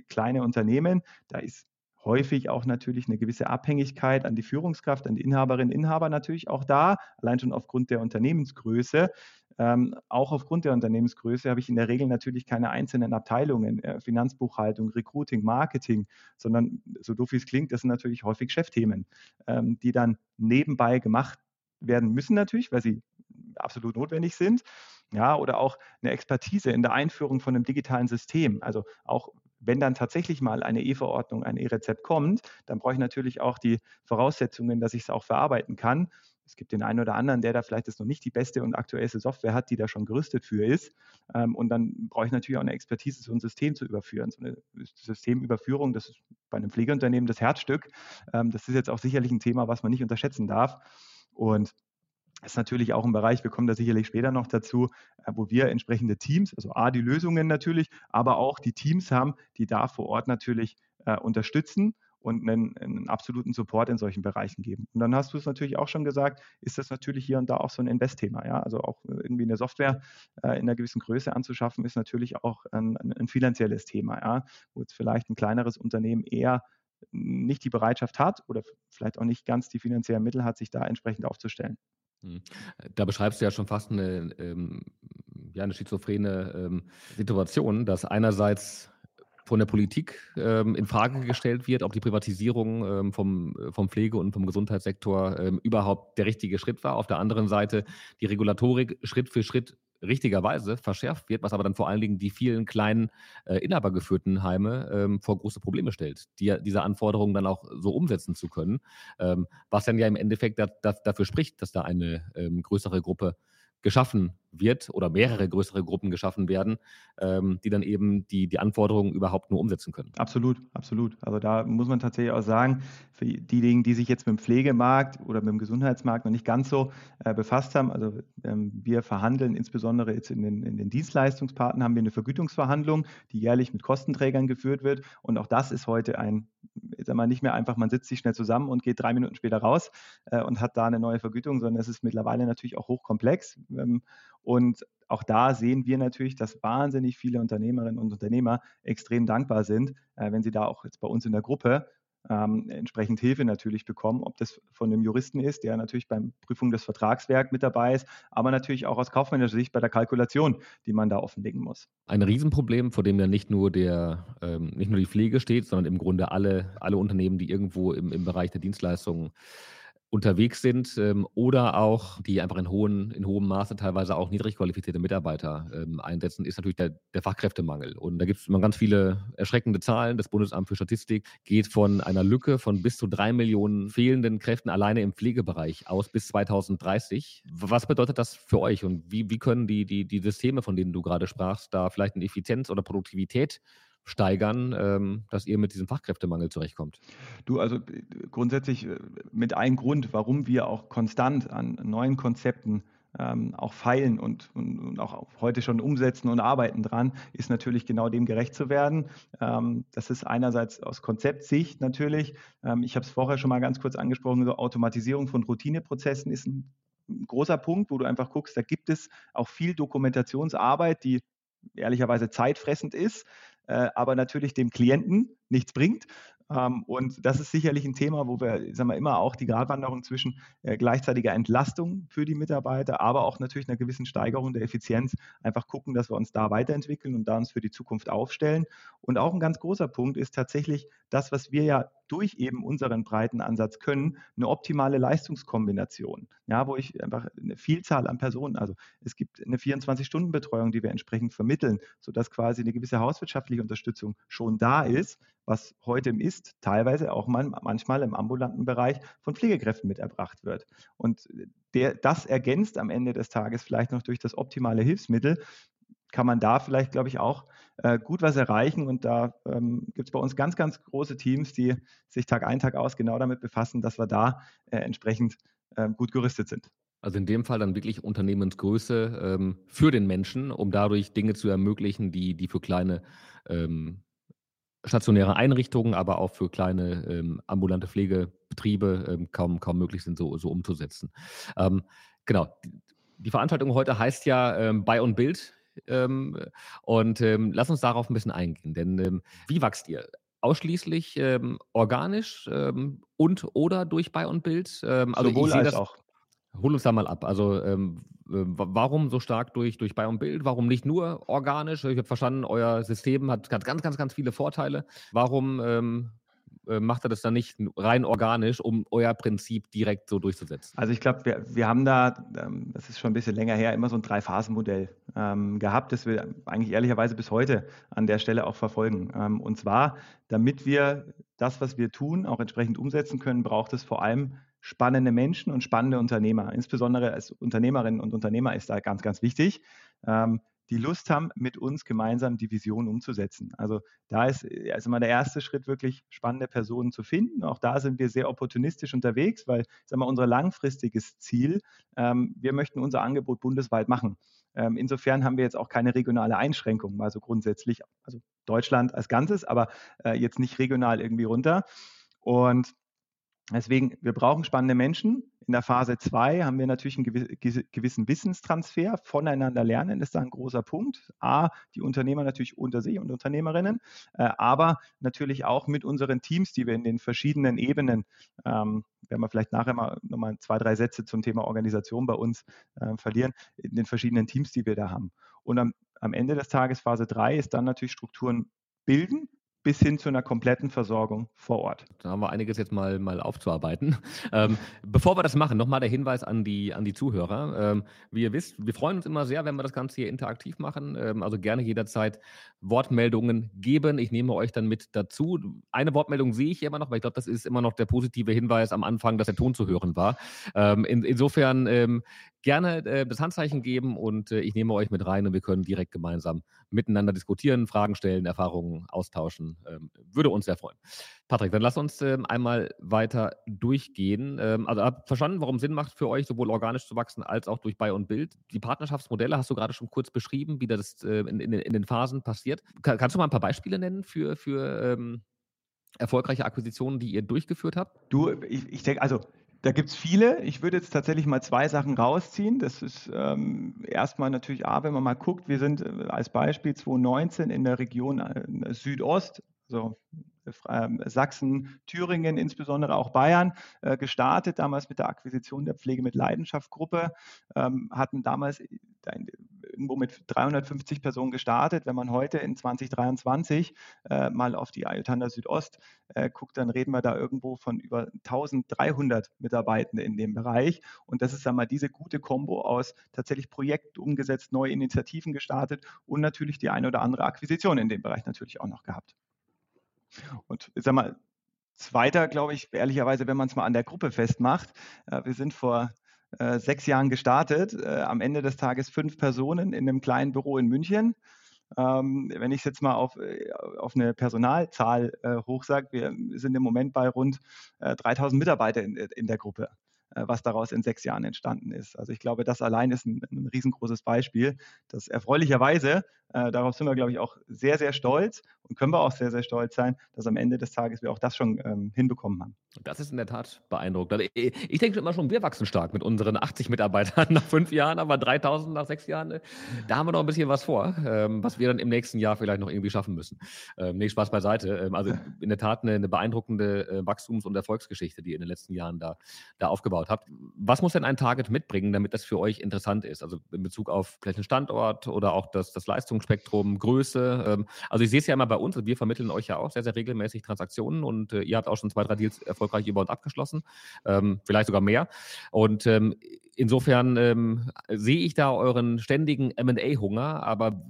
kleine Unternehmen, da ist häufig auch natürlich eine gewisse Abhängigkeit an die Führungskraft, an die Inhaberinnen, Inhaber natürlich auch da, allein schon aufgrund der Unternehmensgröße. Ähm, auch aufgrund der Unternehmensgröße habe ich in der Regel natürlich keine einzelnen Abteilungen, äh, Finanzbuchhaltung, Recruiting, Marketing, sondern so doof wie es klingt, das sind natürlich häufig Chefthemen, ähm, die dann nebenbei gemacht werden müssen natürlich, weil sie absolut notwendig sind. Ja, oder auch eine Expertise in der Einführung von einem digitalen System. Also auch wenn dann tatsächlich mal eine E-Verordnung, ein E-Rezept kommt, dann brauche ich natürlich auch die Voraussetzungen, dass ich es auch verarbeiten kann. Es gibt den einen oder anderen, der da vielleicht jetzt noch nicht die beste und aktuellste Software hat, die da schon gerüstet für ist. Ähm, und dann brauche ich natürlich auch eine Expertise, so ein System zu überführen. So eine Systemüberführung, das ist bei einem Pflegeunternehmen das Herzstück. Ähm, das ist jetzt auch sicherlich ein Thema, was man nicht unterschätzen darf. Und das ist natürlich auch ein Bereich, wir kommen da sicherlich später noch dazu, äh, wo wir entsprechende Teams, also A, die Lösungen natürlich, aber auch die Teams haben, die da vor Ort natürlich äh, unterstützen und einen, einen, absoluten Support in solchen Bereichen geben. Und dann hast du es natürlich auch schon gesagt, ist das natürlich hier und da auch so ein Invest-Thema. Ja? Also auch irgendwie eine Software äh, in einer gewissen Größe anzuschaffen, ist natürlich auch ein, ein finanzielles Thema, ja? wo jetzt vielleicht ein kleineres Unternehmen eher nicht die Bereitschaft hat oder vielleicht auch nicht ganz die finanziellen Mittel hat, sich da entsprechend aufzustellen. Hm. Da beschreibst du ja schon fast eine, ähm, ja, eine schizophrene ähm, Situation, dass einerseits von der Politik ähm, in Frage gestellt wird, ob die Privatisierung ähm, vom, äh, vom Pflege- und vom Gesundheitssektor ähm, überhaupt der richtige Schritt war. Auf der anderen Seite die Regulatorik Schritt für Schritt richtigerweise verschärft wird, was aber dann vor allen Dingen die vielen kleinen äh, inhabergeführten Heime ähm, vor große Probleme stellt, die, diese Anforderungen dann auch so umsetzen zu können, ähm, was dann ja im Endeffekt da, da, dafür spricht, dass da eine ähm, größere Gruppe geschaffen wird oder mehrere größere Gruppen geschaffen werden, ähm, die dann eben die, die Anforderungen überhaupt nur umsetzen können. Absolut, absolut. Also da muss man tatsächlich auch sagen, für diejenigen, die sich jetzt mit dem Pflegemarkt oder mit dem Gesundheitsmarkt noch nicht ganz so äh, befasst haben, also ähm, wir verhandeln insbesondere jetzt in den, in den Dienstleistungspartnern haben wir eine Vergütungsverhandlung, die jährlich mit Kostenträgern geführt wird. Und auch das ist heute ein, jetzt einmal nicht mehr einfach, man sitzt sich schnell zusammen und geht drei Minuten später raus äh, und hat da eine neue Vergütung, sondern es ist mittlerweile natürlich auch hochkomplex. Ähm, und auch da sehen wir natürlich, dass wahnsinnig viele Unternehmerinnen und Unternehmer extrem dankbar sind, äh, wenn sie da auch jetzt bei uns in der Gruppe ähm, entsprechend Hilfe natürlich bekommen, ob das von einem Juristen ist, der natürlich beim Prüfung des Vertragswerks mit dabei ist, aber natürlich auch aus kaufmännischer Sicht bei der Kalkulation, die man da offenlegen muss. Ein Riesenproblem, vor dem ja nicht nur der, ähm, nicht nur die Pflege steht, sondern im Grunde alle, alle Unternehmen, die irgendwo im, im Bereich der Dienstleistungen unterwegs sind ähm, oder auch die einfach in, hohen, in hohem Maße teilweise auch niedrig qualifizierte Mitarbeiter ähm, einsetzen, ist natürlich der, der Fachkräftemangel. Und da gibt es immer ganz viele erschreckende Zahlen. Das Bundesamt für Statistik geht von einer Lücke von bis zu drei Millionen fehlenden Kräften alleine im Pflegebereich aus bis 2030. Was bedeutet das für euch und wie, wie können die, die, die Systeme, von denen du gerade sprachst, da vielleicht eine Effizienz oder Produktivität steigern, ähm, dass ihr mit diesem Fachkräftemangel zurechtkommt? Du, also äh, grundsätzlich äh, mit einem Grund, warum wir auch konstant an neuen Konzepten ähm, auch feilen und, und, und, auch heute schon umsetzen und arbeiten dran, ist natürlich genau dem gerecht zu werden. Ähm, das ist einerseits aus Konzeptsicht natürlich. Ähm, ich habe es vorher schon mal ganz kurz angesprochen, so Automatisierung von Routineprozessen ist ein großer Punkt, wo du einfach guckst, da gibt es auch viel Dokumentationsarbeit, die ehrlicherweise zeitfressend ist, aber natürlich dem Klienten nichts bringt. Ähm, und das ist sicherlich ein Thema, wo wir sagen wir, immer auch die Gratwanderung zwischen äh, gleichzeitiger Entlastung für die Mitarbeiter, aber auch natürlich einer gewissen Steigerung der Effizienz. Einfach gucken, dass wir uns da weiterentwickeln und da uns für die Zukunft aufstellen. Und auch ein ganz großer Punkt ist tatsächlich das, was wir ja durch eben unseren breiten Ansatz können, eine optimale Leistungskombination, ja, wo ich einfach eine Vielzahl an Personen, also es gibt eine 24-Stunden-Betreuung, die wir entsprechend vermitteln, sodass quasi eine gewisse hauswirtschaftliche Unterstützung schon da ist, was heute im Ist teilweise auch man, manchmal im ambulanten Bereich von Pflegekräften mit erbracht wird. Und der, das ergänzt am Ende des Tages vielleicht noch durch das optimale Hilfsmittel, kann man da vielleicht, glaube ich, auch äh, gut was erreichen. Und da ähm, gibt es bei uns ganz, ganz große Teams, die sich Tag ein, Tag aus genau damit befassen, dass wir da äh, entsprechend äh, gut gerüstet sind. Also in dem Fall dann wirklich Unternehmensgröße ähm, für den Menschen, um dadurch Dinge zu ermöglichen, die, die für kleine ähm, stationäre Einrichtungen, aber auch für kleine ähm, ambulante Pflegebetriebe ähm, kaum, kaum möglich sind, so, so umzusetzen. Ähm, genau. Die Veranstaltung heute heißt ja ähm, Bei und Bild. Ähm, und ähm, lass uns darauf ein bisschen eingehen. Denn wie wächst ihr? Ausschließlich organisch und oder durch Bei und Bild? also Sowohl als das, auch. Hol uns da mal ab. Also ähm, äh, warum so stark durch, durch Buy und Bild? Warum nicht nur organisch? Ich habe verstanden, euer System hat ganz, ganz, ganz viele Vorteile. Warum ähm, äh, macht ihr das dann nicht rein organisch, um euer Prinzip direkt so durchzusetzen? Also ich glaube, wir, wir haben da, ähm, das ist schon ein bisschen länger her, immer so ein Drei-Phasen-Modell ähm, gehabt, das wir eigentlich ehrlicherweise bis heute an der Stelle auch verfolgen. Ähm, und zwar, damit wir das, was wir tun, auch entsprechend umsetzen können, braucht es vor allem spannende Menschen und spannende Unternehmer. Insbesondere als Unternehmerinnen und Unternehmer ist da ganz, ganz wichtig. Ähm, die Lust haben, mit uns gemeinsam die Vision umzusetzen. Also da ist also mal der erste Schritt, wirklich spannende Personen zu finden. Auch da sind wir sehr opportunistisch unterwegs, weil sagen wir, unser langfristiges Ziel, ähm, wir möchten unser Angebot bundesweit machen. Ähm, insofern haben wir jetzt auch keine regionale Einschränkung, also grundsätzlich, also Deutschland als Ganzes, aber äh, jetzt nicht regional irgendwie runter. Und Deswegen, wir brauchen spannende Menschen. In der Phase 2 haben wir natürlich einen gewissen Wissenstransfer. Voneinander lernen ist da ein großer Punkt. A, die Unternehmer natürlich unter sich und Unternehmerinnen, äh, aber natürlich auch mit unseren Teams, die wir in den verschiedenen Ebenen, ähm, werden wir vielleicht nachher mal nochmal zwei, drei Sätze zum Thema Organisation bei uns äh, verlieren, in den verschiedenen Teams, die wir da haben. Und am, am Ende des Tages, Phase 3, ist dann natürlich Strukturen bilden, bis hin zu einer kompletten Versorgung vor Ort. Da haben wir einiges jetzt mal, mal aufzuarbeiten. Ähm, bevor wir das machen, nochmal der Hinweis an die, an die Zuhörer. Ähm, wie ihr wisst, wir freuen uns immer sehr, wenn wir das Ganze hier interaktiv machen. Ähm, also gerne jederzeit Wortmeldungen geben. Ich nehme euch dann mit dazu. Eine Wortmeldung sehe ich immer noch, weil ich glaube, das ist immer noch der positive Hinweis am Anfang, dass der Ton zu hören war. Ähm, in, insofern ähm, gerne äh, das Handzeichen geben und äh, ich nehme euch mit rein und wir können direkt gemeinsam miteinander diskutieren, Fragen stellen, Erfahrungen austauschen. Ähm, würde uns sehr freuen. Patrick, dann lass uns ähm, einmal weiter durchgehen. Ähm, also habt verstanden, warum Sinn macht für euch, sowohl organisch zu wachsen als auch durch Buy und Build. Die Partnerschaftsmodelle hast du gerade schon kurz beschrieben, wie das äh, in, in, in, den Phasen passiert. Kann, kannst du mal ein paar Beispiele nennen für, für ähm, erfolgreiche Akquisitionen, die ihr durchgeführt habt? Du, ich, ich denke, also da gibt es viele. Ich würde jetzt tatsächlich mal zwei Sachen rausziehen. Das ist ähm, erstmal natürlich A, wenn man mal guckt, wir sind äh, als Beispiel 2019 in der Region äh, Südost, so ähm, Sachsen, Thüringen, insbesondere auch Bayern, äh, gestartet, damals mit der Akquisition der Pflege mit Leidenschaft Gruppe, ähm, hatten damals irgendwo mit 350 Personen gestartet. Wenn man heute in 2023 äh, mal auf die Ayutthaya Südost äh, guckt, dann reden wir da irgendwo von über 1300 Mitarbeitenden in dem Bereich. Und das ist einmal diese gute Kombo aus tatsächlich Projekten umgesetzt, neue Initiativen gestartet und natürlich die eine oder andere Akquisition in dem Bereich natürlich auch noch gehabt. Und ich sag mal, zweiter, glaube ich, ehrlicherweise, wenn man es mal an der Gruppe festmacht, äh, wir sind vor äh, sechs Jahren gestartet, äh, am Ende des Tages fünf Personen in einem kleinen Büro in München. Ähm, wenn ich es jetzt mal auf, äh, auf eine Personalzahl äh, hochsage, wir sind im Moment bei rund äh, 3000 Mitarbeiter in, in der Gruppe. Äh, was daraus in sechs Jahren entstanden ist. Also ich glaube, das allein ist ein, ein riesengroßes Beispiel, das erfreulicherweise, äh, darauf sind wir, glaube ich, auch sehr, sehr stolz und können wir auch sehr, sehr stolz sein, dass am Ende des Tages wir auch das schon ähm, hinbekommen haben. Das ist in der Tat beeindruckend. Also ich, ich denke immer schon, wir wachsen stark mit unseren 80 Mitarbeitern nach fünf Jahren, aber 3000 nach sechs Jahren, äh, da haben wir noch ein bisschen was vor, ähm, was wir dann im nächsten Jahr vielleicht noch irgendwie schaffen müssen. Ähm, nee, Spaß beiseite. Ähm, also in der Tat eine, eine beeindruckende äh, Wachstums- und Erfolgsgeschichte, die in den letzten Jahren da, da aufgebaut habt. Was muss denn ein Target mitbringen, damit das für euch interessant ist? Also in Bezug auf vielleicht einen Standort oder auch das, das Leistungsspektrum, Größe. Ähm, also ich sehe es ja immer bei uns, wir vermitteln euch ja auch sehr, sehr regelmäßig Transaktionen und äh, ihr habt auch schon zwei, drei Deals erfolgreich über und abgeschlossen, ähm, vielleicht sogar mehr. Und ähm, insofern sehe ich da euren ständigen MA-Hunger, aber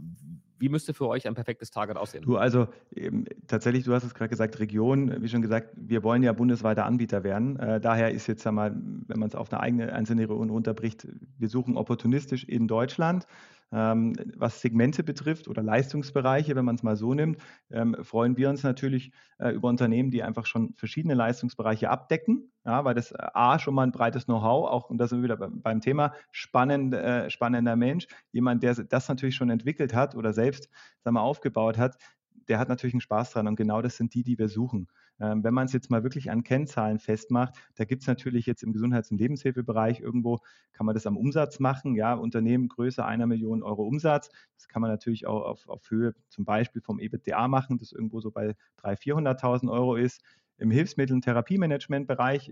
wie müsste für euch ein perfektes Target aussehen? Du, also ähm, tatsächlich, du hast es gerade gesagt, Region, wie schon gesagt, wir wollen ja bundesweiter Anbieter werden. Äh, daher ist jetzt einmal, wenn man es auf eine eigene einzelne Region runterbricht, wir suchen opportunistisch in Deutschland. Ähm, was Segmente betrifft oder Leistungsbereiche, wenn man es mal so nimmt, ähm, freuen wir uns natürlich äh, über Unternehmen, die einfach schon verschiedene Leistungsbereiche abdecken, ja, weil das äh, A schon mal ein breites Know-how, auch und da sind wir wieder beim Thema spannend, äh, spannender Mensch, jemand, der das natürlich schon entwickelt hat oder selbst sagen wir, aufgebaut hat, der hat natürlich einen Spaß dran und genau das sind die, die wir suchen. Ähm, wenn man es jetzt mal wirklich an Kennzahlen festmacht, da gibt es natürlich jetzt im Gesundheits- und Lebenshilfebereich irgendwo, kann man das am Umsatz machen, ja, Unternehmen größer einer Million Euro Umsatz. Das kann man natürlich auch auf, auf Höhe zum Beispiel vom EBITDA machen, das irgendwo so bei 300.000, 400.000 Euro ist. Im Hilfsmittel- und Therapiemanagement-Bereich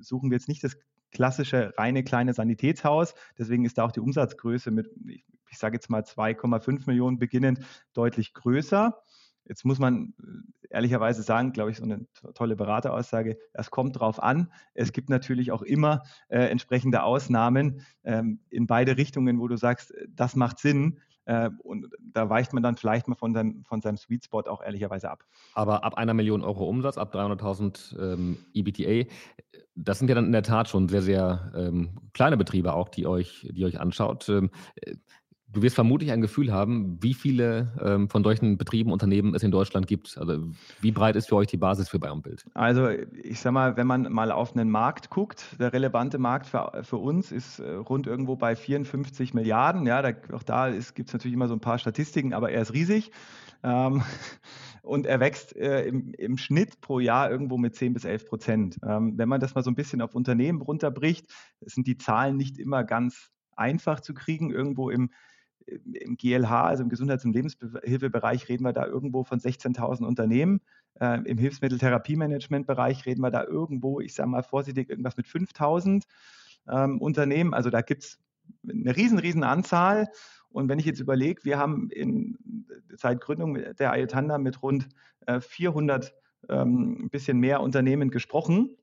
suchen wir jetzt nicht das klassische reine kleine Sanitätshaus. Deswegen ist da auch die Umsatzgröße mit, ich, ich sage jetzt mal 2,5 Millionen beginnend deutlich größer. Jetzt muss man äh, ehrlicherweise sagen, glaube ich, so eine tolle Berateraussage, es kommt drauf an. Es gibt natürlich auch immer äh, entsprechende Ausnahmen ähm, in beide Richtungen, wo du sagst, das macht Sinn. Äh, und da weicht man dann vielleicht mal von seinem, von seinem Sweet Spot auch ehrlicherweise ab. Aber ab einer Million Euro Umsatz, ab 300.000 ähm, EBTA, das sind ja dann in der Tat schon sehr, sehr ähm, kleine Betriebe auch, die euch, die euch anschaut. Du wirst vermutlich ein Gefühl haben, wie viele ähm, von solchen Betrieben, Unternehmen es in Deutschland gibt. Also wie breit ist für euch die Basis für Bayern Bild? Also ich sage mal, wenn man mal auf einen Markt guckt, der relevante Markt für, für uns ist äh, rund irgendwo bei 54 Milliarden. Ja, da, auch da gibt es natürlich immer so ein paar Statistiken, aber er ist riesig. Ähm, und er wächst äh, im, im, Schnitt pro Jahr irgendwo mit 10 bis 11 Prozent. Ähm, wenn man das mal so ein bisschen auf Unternehmen runterbricht, sind die Zahlen nicht immer ganz einfach zu kriegen. Irgendwo im im GLH, also im Gesundheits- und Lebenshilfebereich, reden wir da irgendwo von 16.000 Unternehmen. Äh, Im Hilfsmitteltherapiemanagement-Bereich reden wir da irgendwo, ich sage mal vorsichtig, irgendwas mit 5.000 ähm, Unternehmen. Also da gibt es eine riesen, riesen Anzahl. Und wenn ich jetzt überlege, wir haben in, seit Gründung der Ayutanda mit rund äh, 400 ähm, ein bisschen mehr Unternehmen gesprochen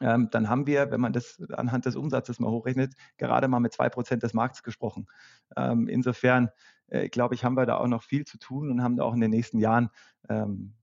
ähm, dann haben wir, wenn man das anhand des Umsatzes mal hochrechnet, gerade mal mit zwei Prozent des Markts gesprochen. Ähm, insofern, äh, glaube ich, haben wir da auch noch viel zu tun und haben da auch in den nächsten Jahren ähm,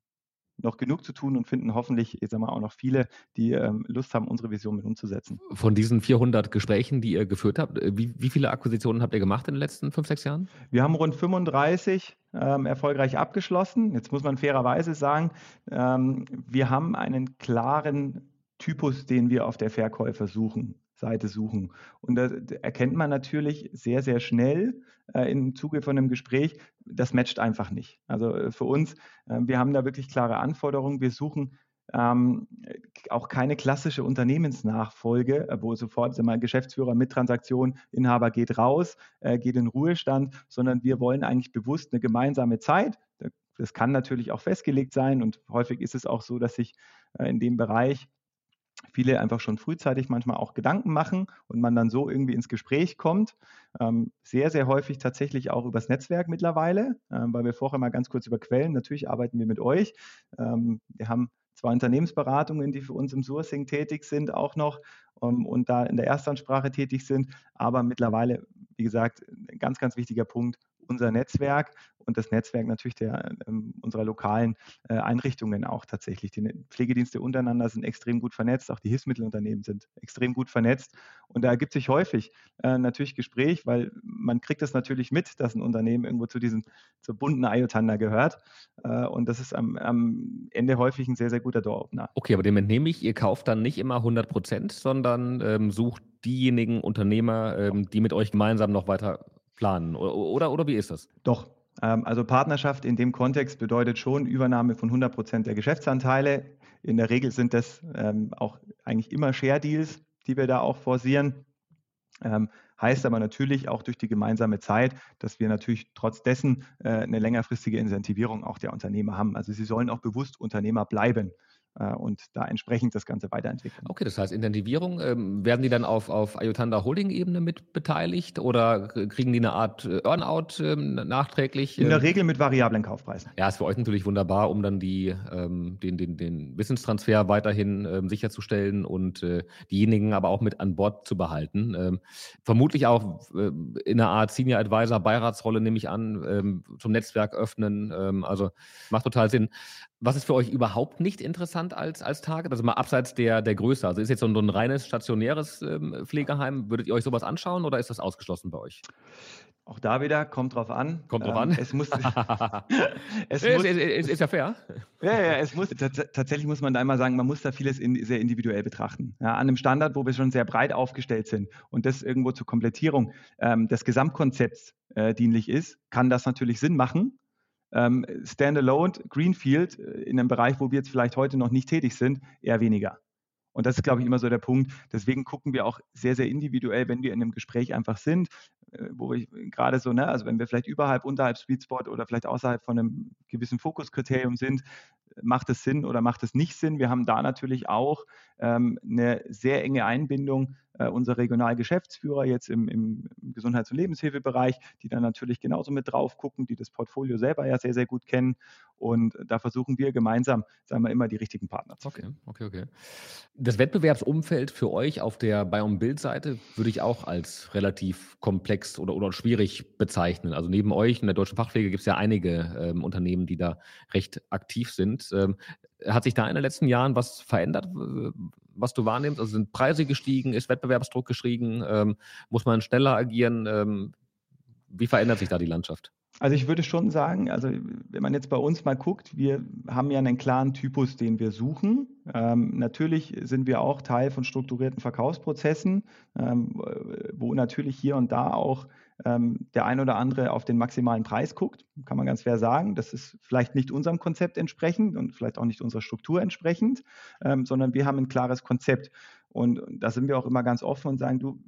noch genug zu tun und finden hoffentlich, ich sag mal, auch noch viele, die ähm, Lust haben, unsere Vision mit umzusetzen. Von diesen 400 Gesprächen, die ihr geführt habt, äh, wie, wie viele Akquisitionen habt ihr gemacht in den letzten fünf, sechs Jahren? Wir haben rund 35 ähm, erfolgreich abgeschlossen. Jetzt muss man fairerweise sagen, ähm, wir haben einen klaren Typus, den wir auf der Verkäufersuchen-Seite suchen. Und da erkennt man natürlich sehr, sehr schnell äh, im Zuge von einem Gespräch, das matcht einfach nicht. Also äh, für uns, äh, wir haben da wirklich klare Anforderungen. Wir suchen ähm, auch keine klassische Unternehmensnachfolge, äh, wo sofort mal Geschäftsführer mit Transaktion, Inhaber geht raus, äh, geht in Ruhestand, sondern wir wollen eigentlich bewusst eine gemeinsame Zeit. Das kann natürlich auch festgelegt sein und häufig ist es auch so, dass sich äh, in dem Bereich viele einfach schon frühzeitig manchmal auch Gedanken machen und man dann so irgendwie ins Gespräch kommt. Ähm, sehr, sehr häufig tatsächlich auch übers Netzwerk mittlerweile, ähm, weil wir vorher mal ganz kurz über Quellen, natürlich arbeiten wir mit euch. Ähm, wir haben zwei Unternehmensberatungen, die für uns im Sourcing tätig sind, auch noch und da in der Erstansprache tätig sind. Aber mittlerweile, wie gesagt, ein ganz, ganz wichtiger Punkt, unser Netzwerk und das Netzwerk natürlich der, ähm, unserer lokalen äh, Einrichtungen auch tatsächlich. Die Pflegedienste untereinander sind extrem gut vernetzt, auch die Hilfsmittelunternehmen sind extrem gut vernetzt. Und da ergibt sich häufig äh, natürlich Gespräch, weil man kriegt das natürlich mit, dass ein Unternehmen irgendwo zu diesem zur bunten Ayotanda gehört. Äh, und das ist am, am, Ende häufig ein sehr, sehr guter Door-Opener. Okay, aber dem entnehme ich, ihr kauft dann nicht immer 100 Prozent, sondern ähm, sucht diejenigen Unternehmer, ähm, die mit euch gemeinsam noch weiter planen. Oder, oder wie ist das? Doch. Ähm, also Partnerschaft in dem Kontext bedeutet schon Übernahme von 100 Prozent der Geschäftsanteile. In der Regel sind das ähm, auch eigentlich immer Share-Deals, die wir da auch forcieren. Ähm, heißt aber natürlich auch durch die gemeinsame Zeit, dass wir natürlich trotz dessen äh, eine längerfristige Incentivierung auch der Unternehmer haben. Also sie sollen auch bewusst Unternehmer bleiben. Äh, und da entsprechend das Ganze weiterentwickeln. Okay, das heißt Intensivierung, ähm, werden die dann auf, auf Ayutanda Holding-Ebene mit beteiligt oder kriegen die eine Art äh, Earnout ähm, nachträglich? In der ähm? Regel mit variablen Kaufpreisen. Ja, ist für euch natürlich wunderbar, um dann die, ähm, den, den, den Wissenstransfer weiterhin ähm, sicherzustellen und äh, diejenigen aber auch mit an Bord zu behalten. Vermutlich auch äh, in einer Art Senior Advisor, Beiratsrolle nehme ich an, zum Netzwerk öffnen. also macht total Sinn. Was ist für euch überhaupt nicht interessant als, als Target? Also mal abseits der, der Größe. Also ist jetzt so ein, so ein reines stationäres ähm, Pflegeheim. Würdet ihr euch sowas anschauen oder ist das ausgeschlossen bei euch? Auch da wieder, kommt drauf an. Kommt drauf ähm, an. Es muss. es muss ist, ist, ist, ja fair. Ja, ja, es muss, tatsächlich muss man da immer sagen, man muss da vieles in, sehr individuell betrachten. Ja, an einem Standard, wo wir schon sehr breit aufgestellt sind und das irgendwo zur Komplettierung ähm, des Gesamtkonzepts äh, dienlich ist, kann das natürlich Sinn machen. Ähm, Standalone, Greenfield, äh, in einem Bereich, wo wir jetzt vielleicht heute noch nicht tätig sind, eher weniger. Und das ist, glaube ich, immer so der Punkt. Deswegen gucken wir auch sehr, sehr individuell, wenn wir in einem Gespräch einfach sind, äh, wo wir gerade so, ne, also wenn wir vielleicht überhalb, unterhalb Sweet Spot oder vielleicht außerhalb von einem gewissen Fokuskriterium sind, macht es Sinn oder macht es nicht Sinn. Wir haben da natürlich auch ähm, eine sehr enge Einbindung äh, unserer Regionalgeschäftsführer jetzt im, im, Gesundheits- und Lebenshilfebereich, die dann natürlich genauso mit drauf gucken, die das Portfolio selber ja sehr, sehr gut kennen. Und da versuchen wir gemeinsam, sagen wir immer, die richtigen Partner zu finden. Okay, okay, okay. Das Wettbewerbsumfeld für euch auf der Bayern Bild-Seite würde ich auch als relativ komplex oder, oder schwierig bezeichnen. Also neben euch in der deutschen Fachpflege gibt es ja einige ähm, Unternehmen, die da recht aktiv sind. Ähm, hat sich da in den letzten Jahren was verändert, was du wahrnimmst? Also sind Preise gestiegen, ist Wettbewerbsdruck gestiegen, ähm, muss man schneller agieren? Ähm, wie verändert sich da die Landschaft? Also ich würde schon sagen, also wenn man jetzt bei uns mal guckt, wir haben ja einen klaren Typus, den wir suchen. Ähm, natürlich sind wir auch Teil von strukturierten Verkaufsprozessen, ähm, wo natürlich hier und da auch ähm, der ein oder andere auf den maximalen Preis guckt, kann man ganz fair sagen. Das ist vielleicht nicht unserem Konzept entsprechend und vielleicht auch nicht unserer Struktur entsprechend, ähm, sondern wir haben ein klares Konzept. Und da sind wir auch immer ganz offen und sagen, du,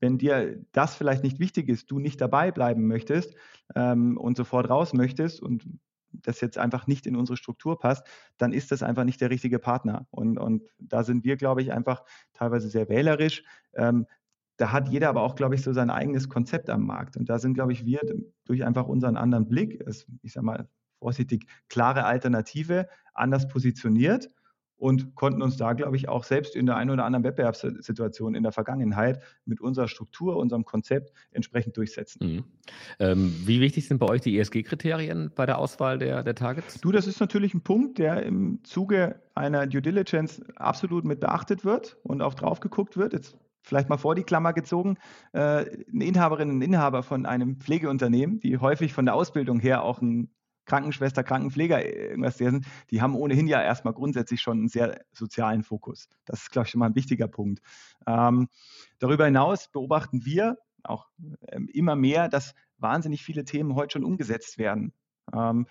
wenn dir das vielleicht nicht wichtig ist, du nicht dabei bleiben möchtest ähm, und sofort raus möchtest und das jetzt einfach nicht in unsere Struktur passt, dann ist das einfach nicht der richtige Partner. Und, und da sind wir, glaube ich, einfach teilweise sehr wählerisch. Ähm, da hat jeder aber auch, glaube ich, so sein eigenes Konzept am Markt. Und da sind, glaube ich, wir durch einfach unseren anderen Blick, ich sage mal vorsichtig, klare Alternative, anders positioniert und konnten uns da, glaube ich, auch selbst in der einen oder anderen Wettbewerbssituation in der Vergangenheit mit unserer Struktur, unserem Konzept entsprechend durchsetzen. Mhm. Ähm, wie wichtig sind bei euch die ESG-Kriterien bei der Auswahl der, der Targets? Du, das ist natürlich ein Punkt, der im Zuge einer Due Diligence absolut mit beachtet wird und auch drauf geguckt wird. Jetzt vielleicht mal vor die Klammer gezogen, äh, eine Inhaberin und Inhaber von einem Pflegeunternehmen, die häufig von der Ausbildung her auch ein Krankenschwester, Krankenpfleger äh, irgendwas der sind, die haben ohnehin ja erstmal grundsätzlich schon einen sehr sozialen Fokus. Das ist, glaube ich, schon mal ein wichtiger Punkt. Ähm, darüber hinaus beobachten wir auch ähm, immer mehr, dass wahnsinnig viele Themen heute schon umgesetzt werden. Ähm,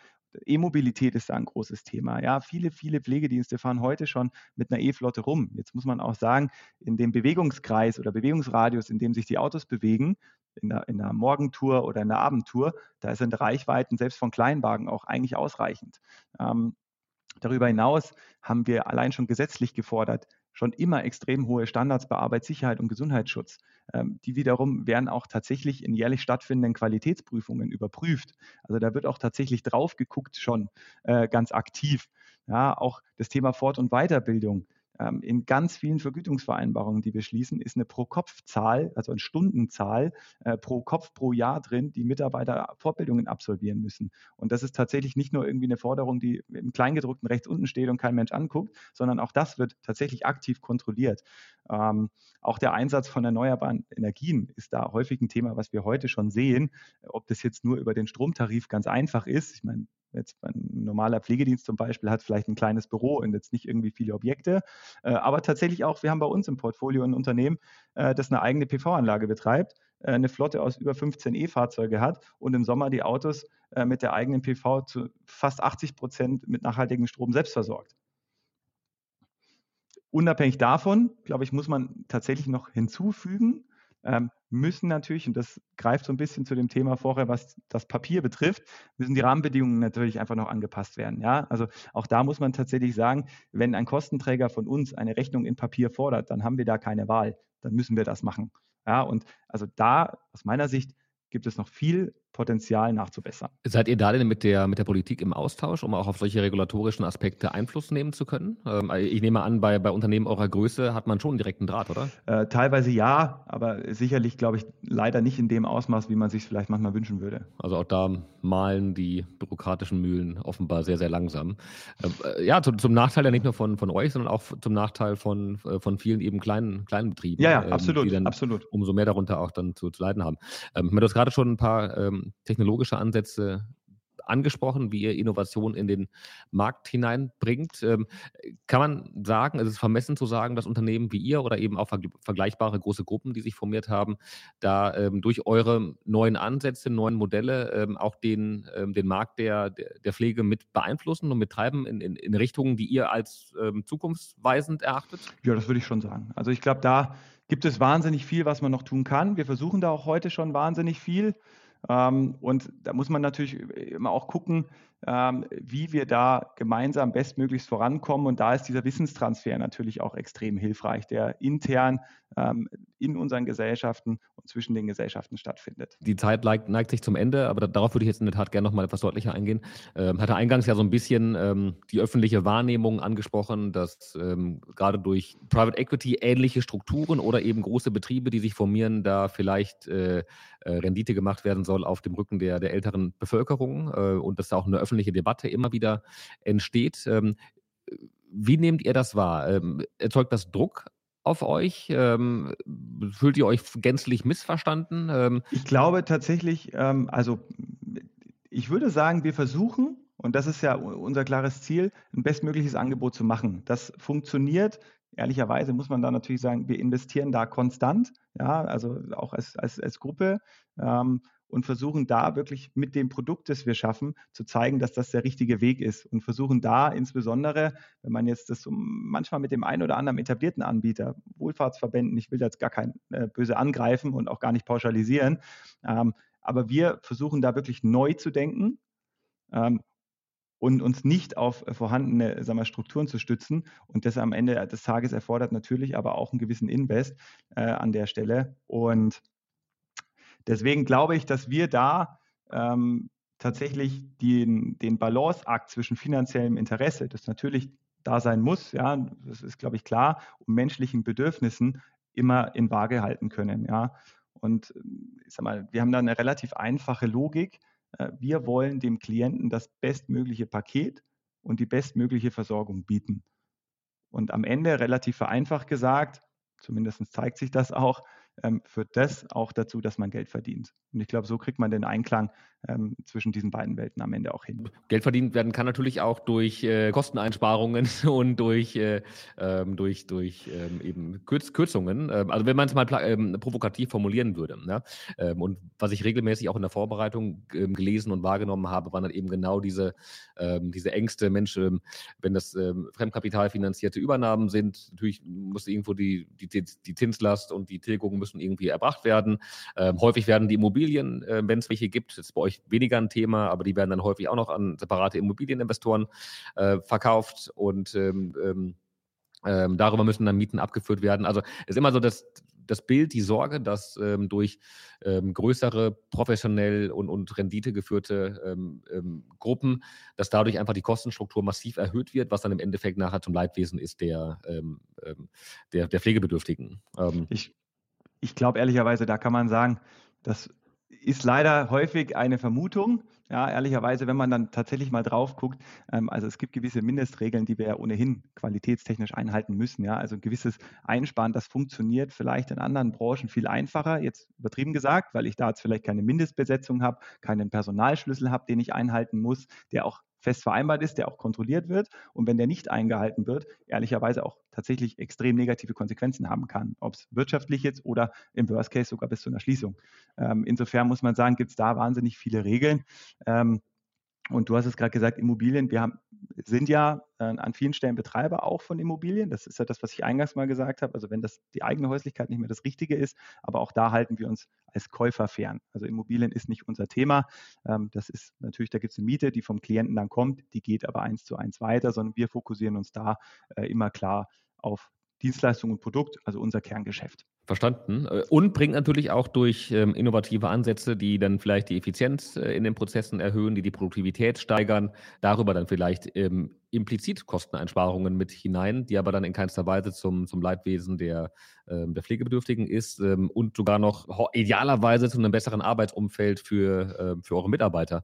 E-Mobilität ist da ein großes Thema. Ja, viele, viele Pflegedienste fahren heute schon mit einer E-Flotte rum. Jetzt muss man auch sagen, in dem Bewegungskreis oder Bewegungsradius, in dem sich die Autos bewegen, in der, in der Morgentour oder in der Abendtour, da sind Reichweiten selbst von Kleinwagen auch eigentlich ausreichend. Ähm, darüber hinaus haben wir allein schon gesetzlich gefordert, schon immer extrem hohe Standards bei Arbeitssicherheit und Gesundheitsschutz. Ähm, die wiederum werden auch tatsächlich in jährlich stattfindenden Qualitätsprüfungen überprüft. Also da wird auch tatsächlich drauf geguckt schon äh, ganz aktiv. Ja, auch das Thema Fort- und Weiterbildung in ganz vielen Vergütungsvereinbarungen, die wir schließen, ist eine Pro-Kopf-Zahl, also eine Stundenzahl äh, pro Kopf pro Jahr drin, die Mitarbeiter Fortbildungen absolvieren müssen. Und das ist tatsächlich nicht nur irgendwie eine Forderung, die im Kleingedruckten rechts unten steht und kein Mensch anguckt, sondern auch das wird tatsächlich aktiv kontrolliert. Ähm, auch der Einsatz von erneuerbaren Energien ist da häufig ein Thema, was wir heute schon sehen. Ob das jetzt nur über den Stromtarif ganz einfach ist, ich meine, Jetzt ein normaler Pflegedienst zum Beispiel hat vielleicht ein kleines Büro und jetzt nicht irgendwie viele Objekte. Äh, aber tatsächlich auch, wir haben bei uns im Portfolio ein Unternehmen, äh, das eine eigene PV-Anlage betreibt, äh, eine Flotte aus über 15 E-Fahrzeuge hat und im Sommer die Autos mit der eigenen PV zu fast 80 Prozent mit nachhaltigem Strom selbst versorgt. Unabhängig davon, glaube ich, muss man tatsächlich noch hinzufügen, ähm, müssen natürlich, und das greift so ein bisschen zu dem Thema vorher, was das Papier betrifft, müssen die Rahmenbedingungen natürlich einfach noch angepasst werden. Ja, also auch da muss man tatsächlich sagen, wenn ein Kostenträger von uns eine Rechnung in Papier fordert, dann haben wir da keine Wahl. Dann müssen wir das machen. Ja, und also da aus meiner Sicht gibt es noch viel Potenzial nachzubessern. Seid ihr da denn mit der, mit der Politik im Austausch, um auch auf solche regulatorischen Aspekte Einfluss nehmen zu können? Ähm, ich nehme an, bei, bei Unternehmen eurer Größe hat man schon einen direkten Draht, oder? Äh, teilweise ja, aber sicherlich, glaube ich, leider nicht in dem Ausmaß, wie man sich vielleicht manchmal wünschen würde. Also auch da malen die bürokratischen Mühlen offenbar sehr, sehr langsam. Äh, ja, zu, zum Nachteil ja nicht nur von, von euch, sondern auch zum Nachteil von, äh, von vielen eben kleinen, kleinen Betrieben. Ja, ja, ähm, absolut, die dann absolut. umso mehr darunter auch dann zu, zu leiden haben. Ähm, du hast gerade schon ein paar ähm, technologische Ansätze angesprochen, wie ihr Innovation in den Markt hineinbringt. Ähm, kann man sagen, es ist vermessen zu sagen, dass Unternehmen wie ihr oder eben auch vergleichbare große Gruppen, die sich formiert haben, da ähm, durch eure neuen Ansätze, neuen Modelle ähm, auch den, den Markt der, der Pflege mit beeinflussen und mittreiben in, in, in Richtungen, die ihr als zukunftsweisend erachtet? Ja, das würde ich schon sagen. Also ich glaube, da gibt es wahnsinnig viel, was man noch tun kann. Wir versuchen da auch heute schon wahnsinnig viel. Ähm, und da muss man natürlich immer auch gucken, wie wir da gemeinsam bestmöglichst vorankommen. Und da ist dieser Wissenstransfer natürlich auch extrem hilfreich, der intern ähm, in unseren Gesellschaften und zwischen den Gesellschaften stattfindet. Die Zeit neigt, sich zum Ende, aber darauf würde ich jetzt in der Tat gerne noch mal etwas deutlicher eingehen. Ähm, hatte eingangs ja so ein bisschen ähm, die öffentliche Wahrnehmung angesprochen, dass ähm, gerade durch Private Equity ähnliche Strukturen oder eben große Betriebe, die sich formieren, da vielleicht äh, äh, Rendite gemacht werden soll auf dem Rücken der, der älteren Bevölkerung äh, und dass da auch eine öffentliche Debatte immer wieder entsteht. Ähm, wie nehmt ihr das wahr? Ähm, erzeugt das Druck auf euch? Ähm, fühlt ihr euch gänzlich missverstanden? Ich glaube tatsächlich, also ich würde sagen, wir versuchen, und das ist ja unser klares Ziel, ein bestmögliches Angebot zu machen. Das funktioniert. Ehrlicherweise muss man da natürlich sagen, wir investieren da konstant, ja, also auch als, als, als Gruppe. Ähm, und versuchen da wirklich mit dem Produkt, das wir schaffen, zu zeigen, dass das der richtige Weg ist und versuchen da insbesondere, wenn man jetzt das manchmal mit dem einen oder anderen etablierten Anbieter, Wohlfahrtsverbänden, ich will jetzt gar kein äh, böse angreifen und auch gar nicht pauschalisieren, ähm, aber wir versuchen da wirklich neu zu denken ähm, und uns nicht auf vorhandene sagen wir, Strukturen zu stützen. Und das am Ende des Tages erfordert natürlich aber auch einen gewissen Invest äh, an der Stelle. Und Deswegen glaube ich, dass wir da ähm, tatsächlich den, den Balanceakt zwischen finanziellem Interesse, das natürlich da sein muss, ja, das ist, glaube ich, klar, und menschlichen Bedürfnissen immer in Waage halten können, ja. Und ich sag mal, wir haben da eine relativ einfache Logik. Äh, wir wollen dem Klienten das bestmögliche Paket und die bestmögliche Versorgung bieten. Und am Ende, relativ vereinfacht gesagt, zumindest zeigt sich das auch, ähm, führt das auch dazu, dass man Geld verdient. Und ich glaube, so kriegt man den Einklang ähm, zwischen diesen beiden Welten am Ende auch hin. Geld verdient werden kann natürlich auch durch äh, Kosteneinsparungen und durch, äh, ähm, durch, durch ähm, eben Kürz Kürzungen. Ähm, also wenn man es mal ähm, provokativ formulieren würde. Ne? Ähm, und was ich regelmäßig auch in der Vorbereitung gelesen und wahrgenommen habe, waren dann eben genau diese, diese Ängste, Mensch, wenn das Fremdkapital finanzierte Übernahmen sind, natürlich muss irgendwo die, die, die Zinslast und die Tilgung müssen irgendwie erbracht werden. häufig werden die Immobilien, äh, wenn es welche gibt, jetzt bei euch weniger ein Thema, aber die werden dann häufig auch noch an separate Immobilieninvestoren äh, verkauft und ähm, ähm, ähm, darüber müssen dann Mieten abgeführt werden. Also ist immer so das, das Bild, die Sorge, dass ähm, durch ähm, größere, professionell und, und renditegeführte ähm, ähm, Gruppen, dass dadurch einfach die Kostenstruktur massiv erhöht wird, was dann im Endeffekt nachher zum Leidwesen ist der, der, der Pflegebedürftigen. ich ich glaube ehrlicherweise, da kann man sagen, das ist leider häufig eine Vermutung. Ja, ehrlicherweise, wenn man dann tatsächlich mal drauf guckt, ähm, also es gibt gewisse Mindestregeln, die wir ja ohnehin qualitätstechnisch einhalten müssen. Ja, also ein gewisses Einsparen, das funktioniert vielleicht in anderen Branchen viel einfacher, jetzt übertrieben gesagt, weil ich da jetzt vielleicht keine Mindestbesetzung habe, keinen Personalschlüssel habe, den ich einhalten muss, der auch fest vereinbart ist, der auch kontrolliert wird. Und wenn der nicht eingehalten wird, ehrlicherweise auch tatsächlich extrem negative Konsequenzen haben kann, ob es wirtschaftlich jetzt oder im Worst Case sogar bis zu einer Schließung. Ähm, insofern muss man sagen, gibt es da wahnsinnig viele Regeln. Ähm, und du hast es gerade gesagt, Immobilien, wir haben, sind ja äh, an vielen Stellen Betreiber auch von Immobilien. Das ist ja das, was ich eingangs mal gesagt habe. Also wenn das die eigene Häuslichkeit nicht mehr das Richtige ist, aber auch da halten wir uns als Käufer fern. Also Immobilien ist nicht unser Thema. Ähm, das ist natürlich, da gibt es eine Miete, die vom Klienten dann kommt, die geht aber eins zu eins weiter, sondern wir fokussieren uns da äh, immer klar auf Dienstleistung und Produkt, also unser Kerngeschäft. Verstanden. Äh, und bringt natürlich auch durch ähm, innovative Ansätze, die dann vielleicht die Effizienz äh, in den Prozessen erhöhen, die die Produktivität steigern, darüber dann vielleicht ähm, implizit Kosteneinsparungen mit hinein, die aber dann in keinster Weise zum, zum Leidwesen der, ähm, der Pflegebedürftigen ist und sogar noch idealerweise zu einem besseren Arbeitsumfeld für, für eure Mitarbeiter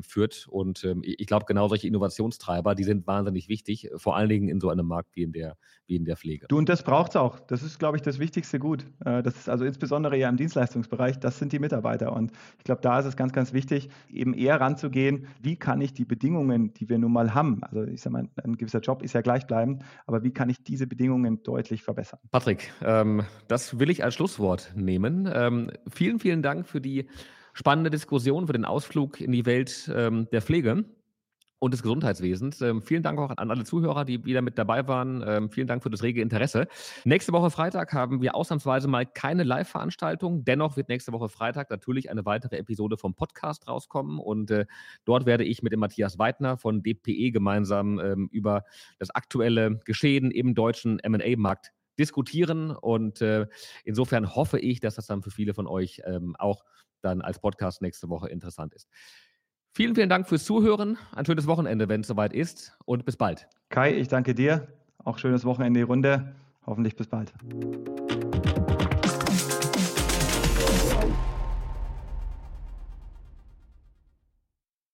führt. Und ich glaube, genau solche Innovationstreiber, die sind wahnsinnig wichtig, vor allen Dingen in so einem Markt wie in der, wie in der Pflege. Du, und das braucht es auch. Das ist, glaube ich, das wichtigste Gut. Äh, das ist also insbesondere ja im Dienstleistungsbereich, das sind die Mitarbeiter. Und ich glaube, da ist es ganz, ganz wichtig, eben eher ranzugehen, wie kann ich die Bedingungen, die wir nun mal haben, also ich sage mal, ein gewisser Job ist ja gleichbleibend, aber wie kann ich diese Bedingungen deutlich verbessern? Patrick, ähm, das will ich als Schlusswort nehmen. Ähm, vielen, vielen Dank für die spannende Diskussion, für den Ausflug in die Welt ähm, der Pflege. Und des Gesundheitswesens. Ähm, vielen Dank auch an alle Zuhörer, die wieder mit dabei waren. Ähm, vielen Dank für das rege Interesse. Nächste Woche Freitag haben wir ausnahmsweise mal keine Live-Veranstaltung. Dennoch wird nächste Woche Freitag natürlich eine weitere Episode vom Podcast rauskommen. Und äh, dort werde ich mit dem Matthias Weidner von DPE gemeinsam ähm, über das aktuelle Geschehen im deutschen MA-Markt diskutieren. Und äh, insofern hoffe ich, dass das dann für viele von euch ähm, auch dann als Podcast nächste Woche interessant ist. Vielen, vielen Dank fürs Zuhören. Ein schönes Wochenende, wenn es soweit ist. Und bis bald. Kai, ich danke dir. Auch schönes Wochenende die Runde. Hoffentlich bis bald.